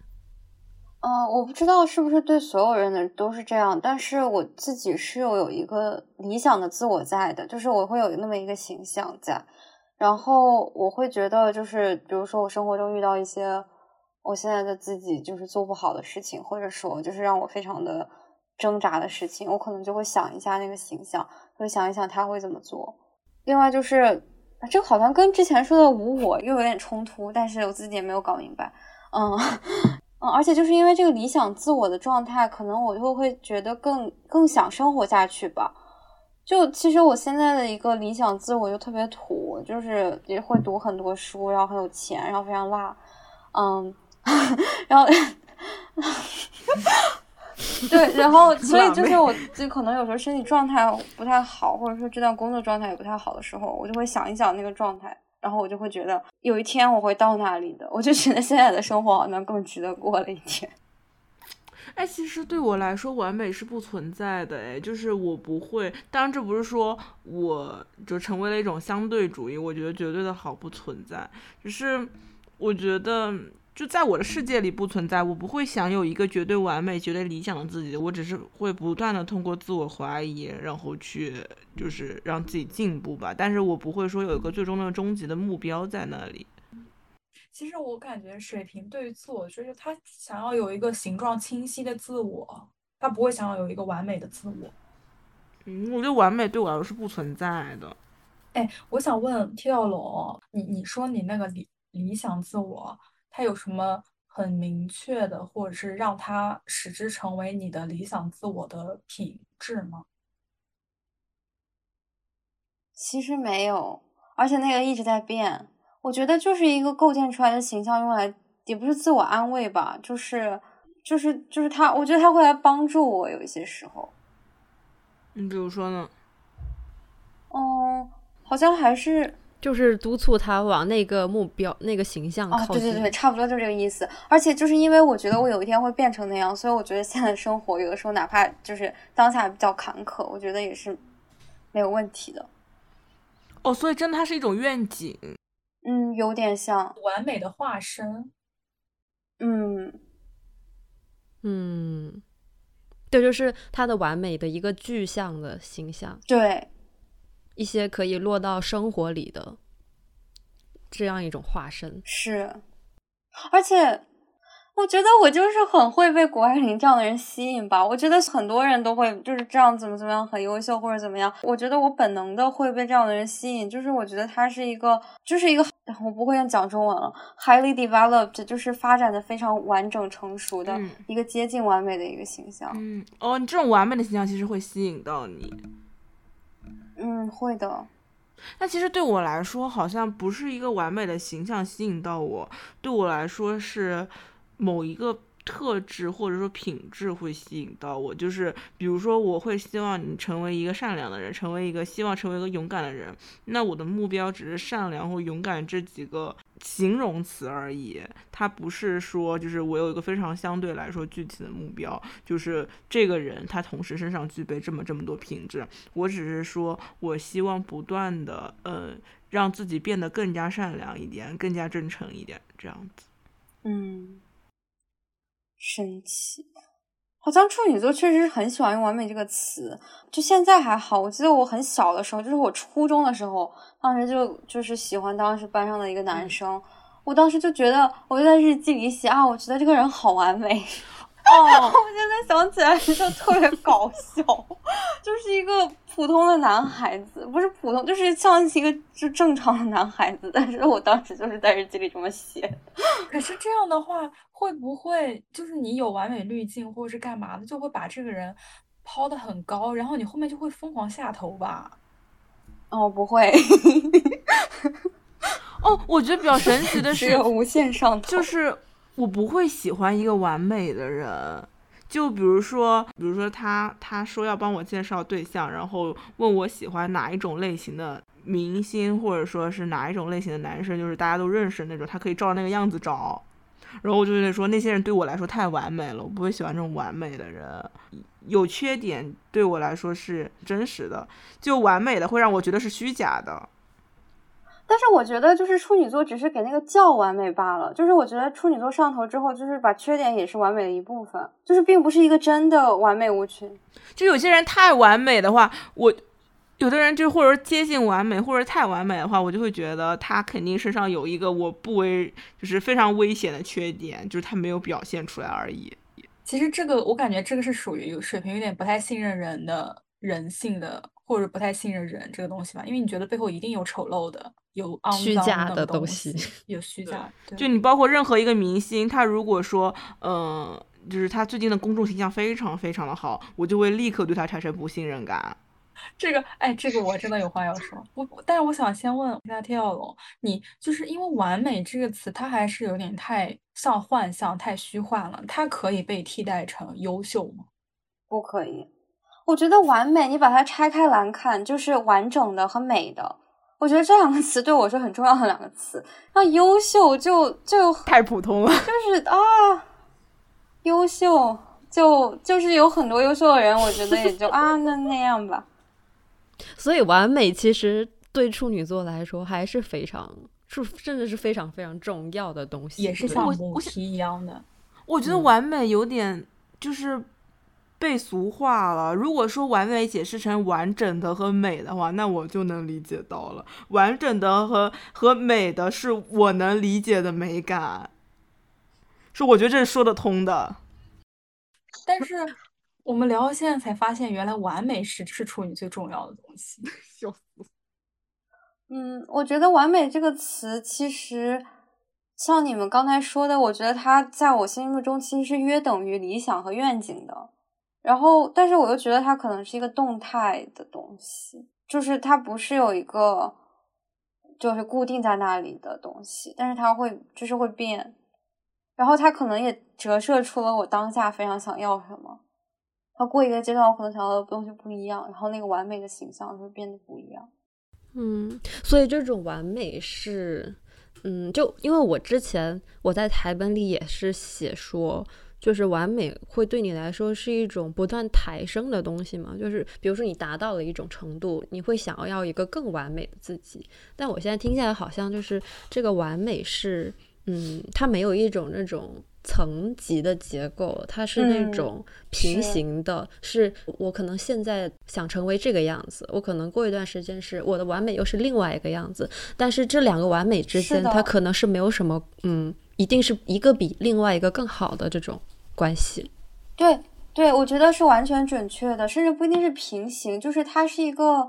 嗯，我不知道是不是对所有人的都是这样，但是我自己是有有一个理想的自我在的，就是我会有那么一个形象在，然后我会觉得就是，比如说我生活中遇到一些我现在的自己就是做不好的事情，或者说就是让我非常的挣扎的事情，我可能就会想一下那个形象，会想一想他会怎么做。另外就是这个好像跟之前说的无我又有点冲突，但是我自己也没有搞明白。嗯嗯，而且就是因为这个理想自我的状态，可能我就会觉得更更想生活下去吧。就其实我现在的一个理想自我就特别土，就是也会读很多书，然后很有钱，然后非常辣，嗯，<laughs> 然后。对，然后 <laughs> 所以就是我就可能有时候身体状态不太好，或者说这段工作状态也不太好的时候，我就会想一想那个状态，然后我就会觉得有一天我会到那里的，我就觉得现在的生活好像更值得过了一天。<laughs> 哎，其实对我来说，完美是不存在的。哎，就是我不会，当然这不是说我就成为了一种相对主义，我觉得绝对的好不存在，只是我觉得。就在我的世界里不存在，我不会想有一个绝对完美、绝对理想的自己，我只是会不断的通过自我怀疑，然后去就是让自己进步吧。但是我不会说有一个最终的终极的目标在那里。其实我感觉水瓶对于自我追求，他想要有一个形状清晰的自我，他不会想要有一个完美的自我。嗯，我觉得完美对我来说是不存在的。哎，我想问小龙，你你说你那个理理想自我。他有什么很明确的，或者是让他使之成为你的理想自我的品质吗？其实没有，而且那个一直在变。我觉得就是一个构建出来的形象，用来也不是自我安慰吧，就是就是就是他，我觉得他会来帮助我有一些时候。你比如说呢？嗯，好像还是。就是督促他往那个目标、那个形象靠近。对对对，差不多就这个意思。而且就是因为我觉得我有一天会变成那样，所以我觉得现在生活有的时候哪怕就是当下比较坎坷，我觉得也是没有问题的。哦，所以真的它是一种愿景。嗯，有点像完美的化身。嗯嗯，对，就是他的完美的一个具象的形象。对。一些可以落到生活里的这样一种化身是，而且我觉得我就是很会被谷爱凌这样的人吸引吧。我觉得很多人都会就是这样怎么怎么样很优秀或者怎么样。我觉得我本能的会被这样的人吸引，就是我觉得他是一个就是一个我不会讲中文了，highly developed，就是发展的非常完整成熟的一个接近完美的一个形象。嗯，哦，你这种完美的形象其实会吸引到你。嗯，会的。那其实对我来说，好像不是一个完美的形象吸引到我，对我来说是某一个。特质或者说品质会吸引到我，就是比如说，我会希望你成为一个善良的人，成为一个希望成为一个勇敢的人。那我的目标只是善良或勇敢这几个形容词而已，它不是说就是我有一个非常相对来说具体的目标，就是这个人他同时身上具备这么这么多品质。我只是说我希望不断的呃让自己变得更加善良一点，更加真诚一点，这样子。嗯。生气，好像处女座确实是很喜欢用“完美”这个词。就现在还好，我记得我很小的时候，就是我初中的时候，当时就就是喜欢当时班上的一个男生，我当时就觉得，我就在日记里写啊，我觉得这个人好完美。哦，<laughs> 我现在想起来就特别搞笑，就是一个普通的男孩子，不是普通，就是像一个就正常的男孩子。但是我当时就是在日记里这么写。<laughs> 可是这样的话，会不会就是你有完美滤镜或者是干嘛的，就会把这个人抛的很高，然后你后面就会疯狂下头吧？哦，不会。哦，我觉得比较神奇的 <laughs> 是，无限上头，就是。我不会喜欢一个完美的人，就比如说，比如说他他说要帮我介绍对象，然后问我喜欢哪一种类型的明星，或者说是哪一种类型的男生，就是大家都认识那种，他可以照那个样子找。然后我就会说，那些人对我来说太完美了，我不会喜欢这种完美的人。有缺点对我来说是真实的，就完美的会让我觉得是虚假的。但是我觉得，就是处女座只是给那个叫完美罢了。就是我觉得处女座上头之后，就是把缺点也是完美的一部分，就是并不是一个真的完美无缺。就有些人太完美的话，我有的人就或者接近完美，或者太完美的话，我就会觉得他肯定身上有一个我不为，就是非常危险的缺点，就是他没有表现出来而已。其实这个我感觉这个是属于水平有点不太信任人的人性的或者不太信任人这个东西吧，因为你觉得背后一定有丑陋的，有 <laughs> 肮虚假的东东西，有虚假。对就你包括任何一个明星，他如果说，嗯、就是他最近的公众形象非常非常的好，我就会立刻对他产生不信任感。这个，哎，这个我真的有话要说。我，但是我想先问一下天耀龙，你就是因为“完美”这个词，它还是有点太像幻象、太虚幻了。它可以被替代成优秀吗？不可以。我觉得完美，你把它拆开来看，就是完整的和美的。我觉得这两个词对我是很重要的两个词。那优秀就就太普通了，就是啊，优秀就就是有很多优秀的人，我觉得也就 <laughs> 啊那那样吧。所以完美其实对处女座来说还是非常，是甚至是非常非常重要的东西。也是像母我我想题一样的。我觉得嗯完美有点就是被俗化了。如果说完美解释成完整的和美的话，那我就能理解到了。完整的和和美的是我能理解的美感，是我觉得这是说得通的。但是我们聊到现在才发现，原来完美是是处女最重要的东西。<laughs> 笑死！嗯，我觉得“完美”这个词，其实像你们刚才说的，我觉得它在我心目中其实是约等于理想和愿景的。然后，但是我又觉得它可能是一个动态的东西，就是它不是有一个就是固定在那里的东西，但是它会就是会变。然后它可能也折射出了我当下非常想要什么。它过一个阶段，我可能想要的东西不一样，然后那个完美的形象就会变得不一样。嗯，所以这种完美是，嗯，就因为我之前我在台本里也是写说，就是完美会对你来说是一种不断抬升的东西吗，就是比如说你达到了一种程度，你会想要要一个更完美的自己，但我现在听起来好像就是这个完美是，嗯，它没有一种那种。层级的结构，它是那嗯种平行的，是我可能现在想成为这个样子，我可能过一段时间是我的完美又是另外一个样子，但是这两个完美之间，它可能是没有什么，嗯，一定是一个比另外一个更好的这种关系。对对，我觉得是完全准确的，甚至不一定是平行，就是它是一个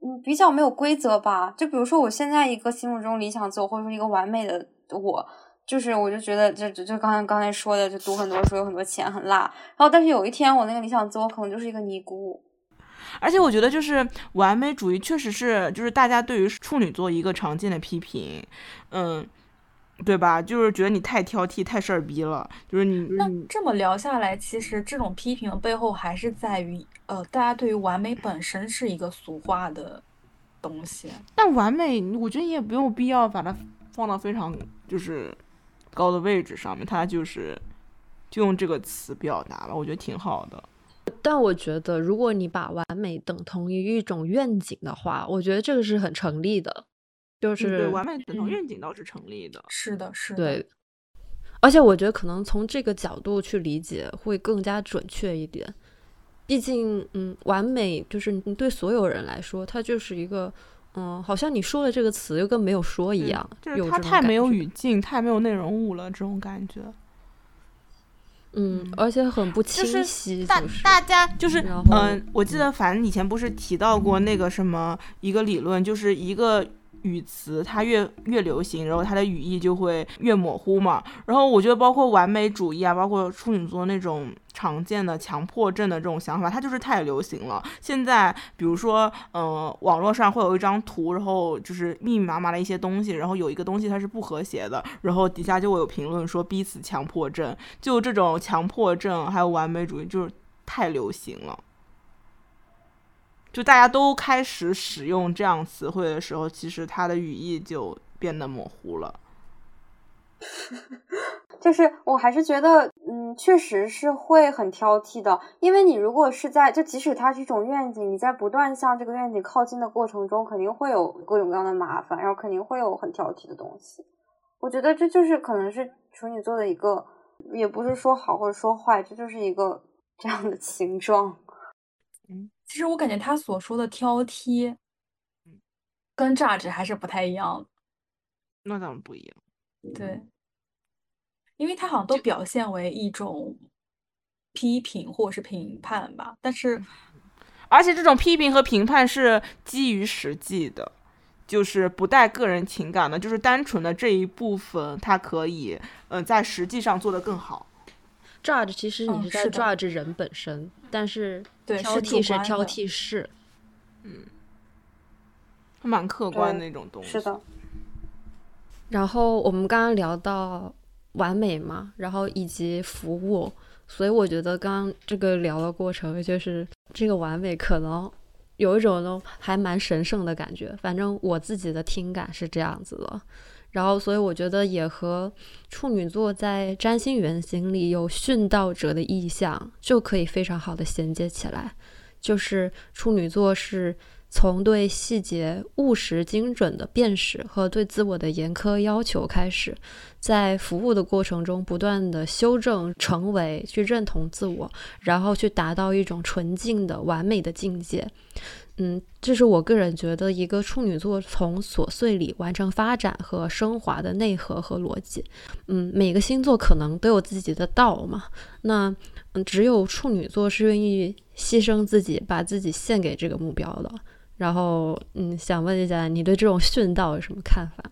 嗯比较没有规则吧。就比如说我现在一个心目中理想自我，或者说一个完美的我，就是我就觉得就就就刚才刚才说的，就读很多书，有很多钱，很辣。然后但是有一天我那个理想自我可能就是一个尼姑。而且我觉得就是完美主义确实是就是大家对于处女座一个常见的批评，嗯，对吧？就是觉得你太挑剔、太事儿逼了，就是你那这么聊下来，其实这种批评的背后还是在于，呃，大家对于完美本身是一个俗化的东西。但完美，我觉得你也没有必要把它放到非常就是高的位置上面，它就是就用这个词表达了，我觉得挺好的。但我觉得，如果你把完美等同于一种愿景的话，我觉得这个是很成立的，就嗯对，是完美等同嗯愿景倒是成立的。是的，是的。对，而且我觉得可能从这个角度去理解会更加准确一点。毕竟，嗯，完美就是你对所有人来说，它就是一个，嗯，好像你说了这个词又跟没有说一嗯样，就是它太没有语境，太没有内容物了，这种感觉。嗯嗯，而且很不 <laughs> 清晰，大就是大家就是嗯、后我记得反正以前不是提到过那个什么一个理论，就是一个语词它越越流行，然后它的语义就会越模糊嘛。然后我觉得包括完美主义啊，包括处女座那种常见的强迫症的这种想法，它就是太流行了。现在比如说，嗯、网络上会有一张图，然后就是密密麻麻的一些东西，然后有一个东西它是不和谐的，然后底下就会有评论说逼死强迫症，就这种强迫症还有完美主义就是太流行了。就大家都开始使用这样词汇的时候，其实它的语义就变得模糊了。<laughs> 就是我还是觉得，嗯，确实是会很挑剔的，因为你如果是在，就即使它是一种愿景，你在不断向这个愿景靠近的过程中，肯定会有各种各样的麻烦，然后肯定会有很挑剔的东西。我觉得这就是可能是处女座的一个，也不是说好或者说坏，这就是一个这样的 <laughs> 形状。其实我感觉他所说的挑剔，跟榨汁还是不太一样的。那当然不一样。对，因为他好像都表现为一种批评或者是评判吧，但是而且这种批评和评判是基于实际的，就是不带个人情感的，就是单纯的这一部分，它可以，嗯，在实际上做得更好。Judge 其实你嗯是在 judge 人本身，但是对挑剔是挑剔事。蛮客观对那种东西。是的，然后我们刚刚聊到完美嘛，然后以及服务，所以我觉得刚刚这个聊的过程，就是这个完美可能有一种呢还蛮神圣的感觉，反正我自己的听感是这样子的。然后，所以我觉得也和处女座在占星原型里有殉道者的意象，就可以非常好的衔接起来。就是处女座是从对细节务实精准的辨识和对自我的严苛要求开始，在服务的过程中不断的修正、成为、去认同自我，然后去达到一种纯净的完美的境界。嗯，这是我个人觉得一个处女座从琐碎里完成发展和升华的内核和逻辑。嗯，每个星座可能都有自己的道嘛，那，只有处女座是愿意牺牲自己，把自己献给这个目标的。然后，嗯，想问一下，你对这种殉道有什么看法？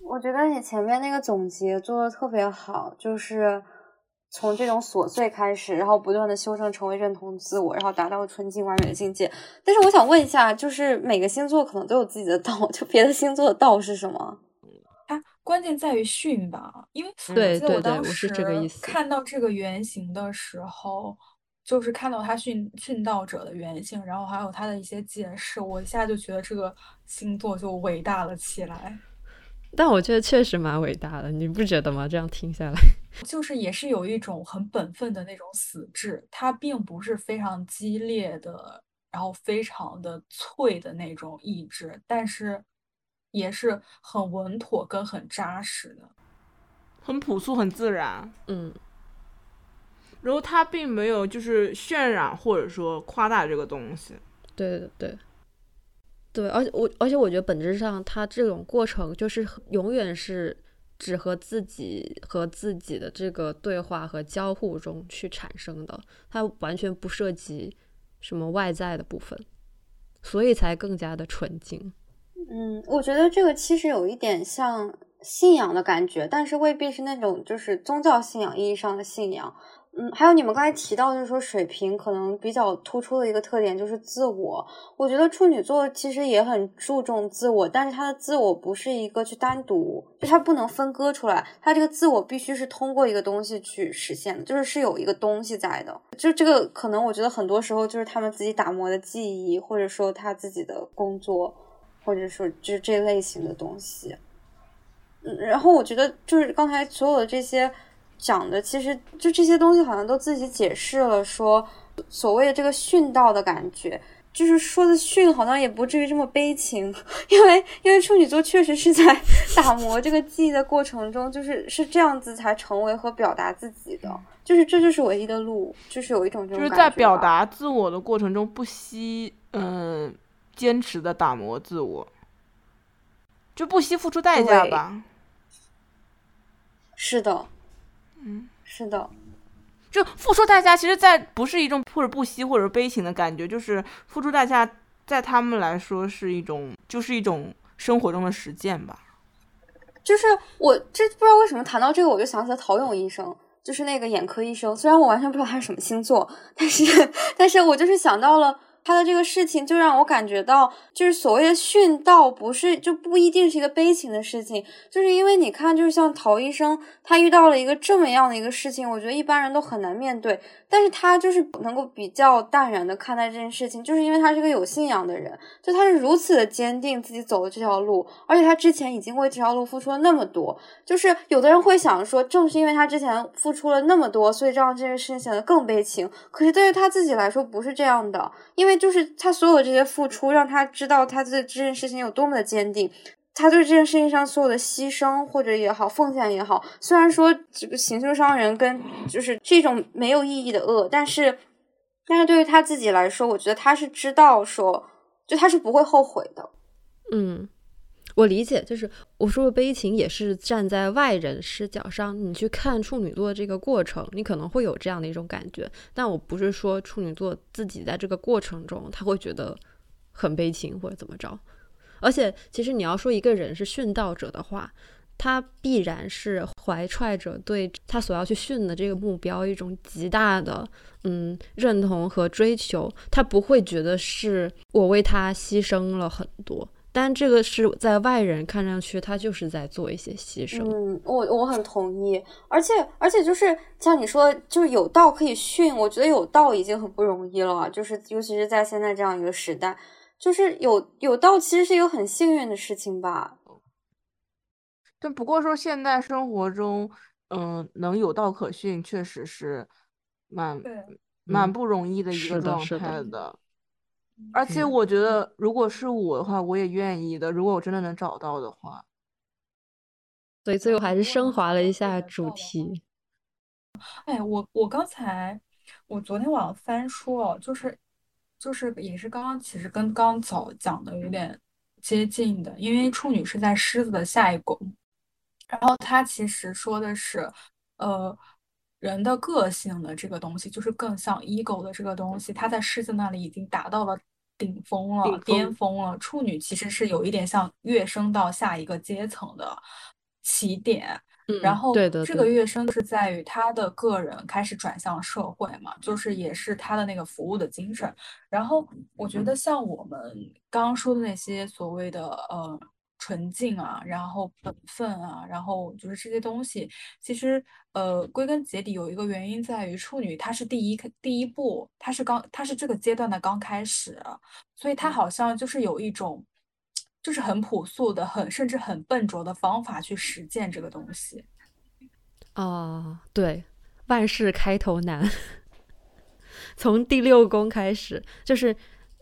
我觉得你前面那个总结做的特别好，就是从这种琐碎开始，然后不断的修正，成为认同自我，然后达到纯净完美的境界。但是我想问一下，就是每个星座可能都有自己的道，<laughs> 就别的星座的道是什么？它关键在于训吧，因为我记得对对对当我是这个时意思看到这个原型的时候，就是看到他训训道者的原型，然后还有他的一些解释，我一下就觉得这个星座就伟大了起来。但我觉得确实蛮伟大的，你不觉得吗？这样听下来，<laughs> 就是也是有一种很本分的那种死志，它并不是非常激烈的，然后非常的脆的那种意志，但是也是很稳妥跟很扎实的。很朴素，很自然。嗯，然后他并没有就是渲染或者说夸大这个东西。对对对，对，而且我而且我觉得本质上，它这种过程就是永远是只和自己和自己的这个对话和交互中去产生的，它完全不涉及什么外在的部分，所以才更加的纯净。嗯，我觉得这个其实有一点像信仰的感觉，但是未必是那种就是宗教信仰意义上的信仰。嗯，还有你们刚才提到，就是说水瓶可能比较突出的一个特点就是自我。我觉得处女座其实也很注重自我，但是他的自我不是一个去单独，就他不能分割出来，他这个自我必须是通过一个东西去实现的，就是是有一个东西在的。就这个可能，我觉得很多时候就是他们自己打磨的记忆，或者说他自己的工作。或者说就是这类型的东西，嗯，然后我觉得就是刚才所有的这些讲的，其实就这些东西好像都自己解释了，说所谓的这个殉道的感觉，就是说的殉好像也不至于这么悲情，<laughs> 因为因为处女座确实是在 <laughs> 打磨这个记忆的过程中，就是是这样子才成为和表达自己的，就是这就是唯一的路，就是有一种这种就是在表达自我的过程中不惜嗯坚持的打磨自我，就不惜付出代价吧。是的，嗯，是的。就付出代价，其实，在不是一种或者不惜或者悲情的感觉，就是付出代价，在他们来说是一种，就是一种生活中的实践吧。就是我这不知道为什么谈到这个，我就想起了陶勇医生，就是那个眼科医生。虽然我完全不知道他是什么星座，但是 <laughs> 但是我就是想到了他的这个事情，就让我感觉到，就是所谓的殉道，不是就不一定是一个悲情的事情，就是因为你看，就是像陶医生，他遇到了一个这么样的一个事情，我觉得一般人都很难面对，但是他就是能够比较淡然的看待这件事情，就是因为他是个有信仰的人，就他是如此的坚定自己走的这条路，而且他之前已经为这条路付出了那么多，就是有的人会想说，正是因为他之前付出了那么多，所以让这件事情显得更悲情。可是对于他自己来说不是这样的，因为就是他所有这些付出，让他知道他对这件事情有多么的坚定。他对这件事情上所有的牺牲或者也好，奉献也好，虽然说这个行凶伤人跟就是这种没有意义的恶，但是但是对于他自己来说，我觉得他是知道说，就他是不会后悔的。嗯，我理解，就是我说的悲情也是站在外人视角上，你去看处女座这个过程，你可能会有这样的一种感觉。但我不是说处女座自己在这个过程中他会觉得很悲情或者怎么着。而且，其实你要说一个人是殉道者的话，他必然是怀揣着对他所要去殉的这个目标一种极大的嗯认同和追求，他不会觉得是我为他牺牲了很多。但这个是在外人看上去，他就是在做一些牺牲。嗯，我我很同意，而且而且就是像你说，就是有道可以训，我觉得有道已经很不容易了，就是尤其是在现在这样一个时代，就是有有道其实是一个很幸运的事情吧。但不过说现代生活中，嗯，能有道可训，确实是蛮蛮不容易的一个状态的。而且我觉得，如果是我的话，我也愿意的。如果我真的能找到的话，所以最后还是升华了一下主题。哎，我我刚才我昨天晚上翻书，就是就是也是刚刚其实跟刚早讲的有点接近的，因为处女是在狮子的下一宫，然后他其实说的是，呃，人的个性的这个东西，就是更像 ego 的这个东西，他在狮子那里已经达到了。顶峰了，巅峰了。处女其实是有一点像跃升到下一个阶层的起点，嗯然后这个跃升是在于他的个人开始转向社会嘛，就是也是他的那个服务的精神。然后我觉得像我们刚刚说的那些所谓的呃。纯净啊，然后本分啊，然后就是这些东西，其实呃，归根结底有一个原因在于处女，她是第一第一步，她是刚，她是这个阶段的刚开始，所以她好像就是有一种，就是很朴素的，很甚至很笨拙的方法去实践这个东西。啊，对，万事开头难，<laughs> 从第六宫开始就是。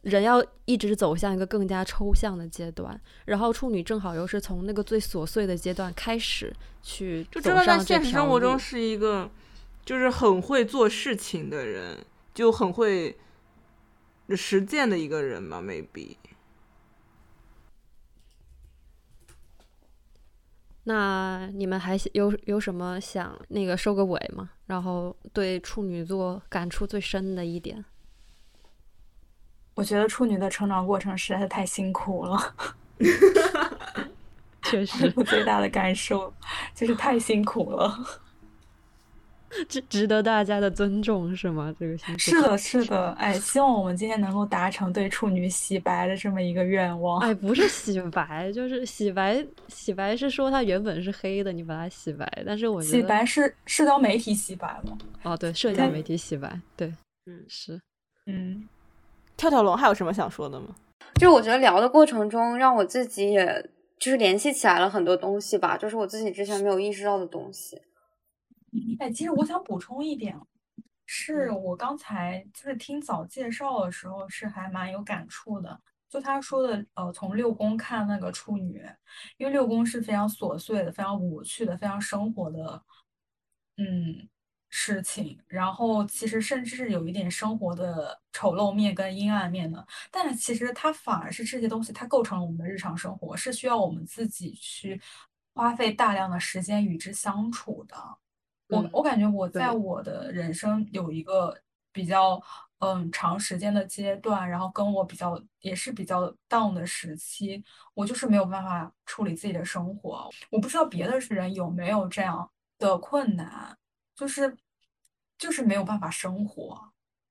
人要一直走向一个更加抽象的阶段，然后处女正好又是从那个最琐碎的阶段开始去就真的在现实生活中是一个，就是很会做事情的人，就很会实践的一个人嘛，maybe。那你们还有有什么想那个收个尾吗？然后对处女座感触最深的一点。我觉得处女的成长过程实在是太辛苦了，<laughs> 确实，<laughs> 我最大的感受就是太辛苦了，<laughs> 值值得大家的尊重是吗？这个是的，是的，哎，希望我们今天能够达成对处女洗白的这么一个愿望。哎，不是洗白，就是洗白，洗白是说它原本是黑的，你把它洗白，但是我觉得洗白是社交媒体洗白吗？哦，对，社交媒体洗白，对，嗯，是，嗯。跳跳龙还有什么想说的吗？就是我觉得聊的过程中，让我自己也就是联系起来了很多东西吧，就是我自己之前没有意识到的东西。哎，其实我想补充一点，是我刚才就是听早介绍的时候是还蛮有感触的。就他说的，呃，从六宫看那个处女，因为六宫是非常琐碎的、非常无趣的、非常生活的，嗯。事情，然后其实甚至是有一点生活的丑陋面跟阴暗面的，但其实它反而是这些东西，它构成了我们的日常生活，是需要我们自己去花费大量的时间与之相处的。我我感觉我在我的人生有一个比较嗯长时间的阶段，然后跟我比较也是比较 down 的时期，我就是没有办法处理自己的生活。我不知道别的人有没有这样的困难，就是。就是没有办法生活，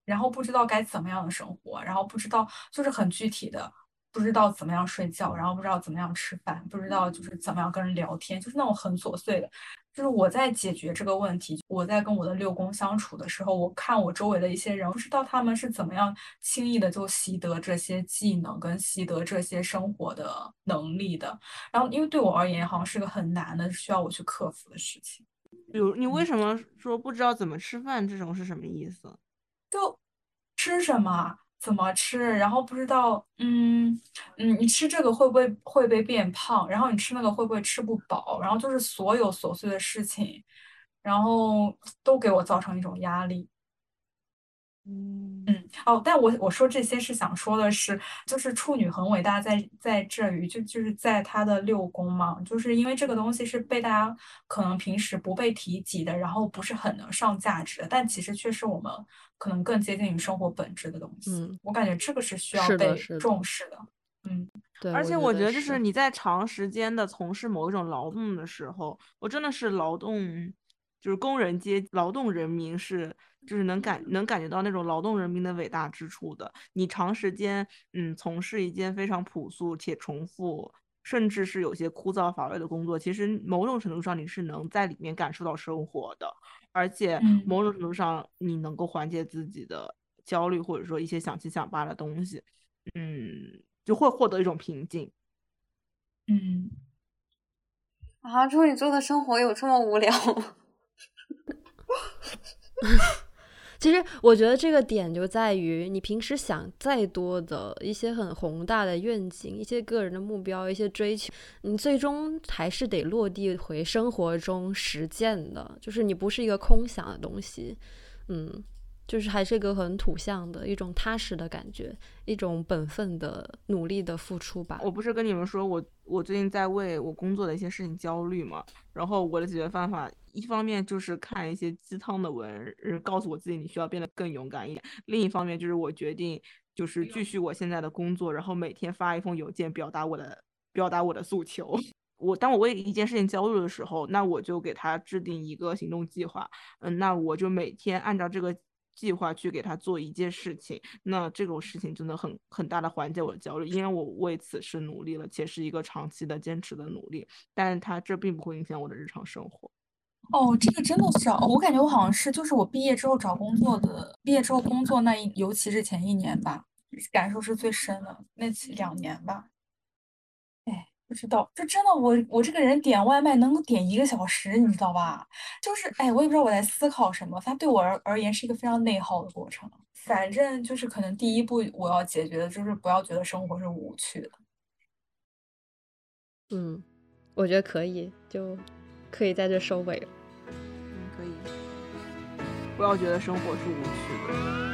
然后不知道该怎么样的生活，然后不知道就是很具体的，不知道怎么样睡觉，然后不知道怎么样吃饭，不知道就是怎么样跟人聊天，就是那种很琐碎的。就是我在解决这个问题，我在跟我的六宫相处的时候，我看我周围的一些人，不知道他们是怎么样轻易的就习得这些技能跟习得这些生活的能力的。然后因为对我而言，好像是个很难的，需要我去克服的事情。比如你为什么说不知道怎么吃饭？这种是什么意思？就吃什么，怎么吃，然后不知道，嗯嗯，你吃这个会不会会被变胖？然后你吃那个会不会吃不饱？然后就是所有琐碎的事情，然后都给我造成一种压力。嗯哦，但我我说这些是想说的是，就是处女很伟大在在这里，就就是在她的六宫嘛，就是因为这个东西是被大家可能平时不被提及的，然后不是很能上价值的，但其实却是我们可能更接近于生活本质的东西。嗯，我感觉这个是需要被是的的重视的。嗯，对，而且我觉得，就是是你在长时间的从事某一种劳动的时候，我真的是劳动，就是工人阶劳动人民是，就是能感能感觉到那种劳动人民的伟大之处的。你长时间嗯从事一件非常朴素且重复，甚至是有些枯燥乏味的工作，其实某种程度上你是能在里面感受到生活的，而且嗯某种程度上你能够缓解自己的焦虑，或者说一些想七想八的东西。嗯，就会获得一种平静。嗯，啊，处女座的生活有这么无聊吗？<laughs> 其实我觉得这个点就在于，你平时想再多的一些很宏大的愿景、一些个人的目标、一些追求，你最终还是得落地回生活中实践的。就是你不是一个空想的东西，嗯，就是还是一个很土象的一种踏实的感觉，一种本分的努力的付出吧。我不是跟你们说我我最近在为我工作的一些事情焦虑嘛，然后我的解决方法，一方面就是看一些鸡汤的文，告诉我自己你需要变得更勇敢一点；另一方面就是我决定就是继续我现在的工作，然后每天发一封邮件表达我的表达我的诉求。<laughs> 我当我为一件事情焦虑的时候，那我就给他制定一个行动计划，嗯，那我就每天按照这个计划去给他做一件事情，那这种事情真的很很大的缓解我的焦虑，因为我为此事努力了，且是一个长期的坚持的努力，但是它这并不会影响我的日常生活。哦，这个真的是，我感觉我好像是，就是我毕业之后找工作的，毕业之后工作那一，尤其是前一年吧，感受是最深的，那两年吧。哎，不知道，就真的我我这个人点外卖能够点一个小时，你知道吧？就是哎，我也不知道我在思考什么，它对我而而言是一个非常内耗的过程。反正就是可能第一步我要解决的就是不要觉得生活是无趣的。嗯，我觉得可以，就可以在这收尾了。嗯，可以，不要觉得生活是无趣的。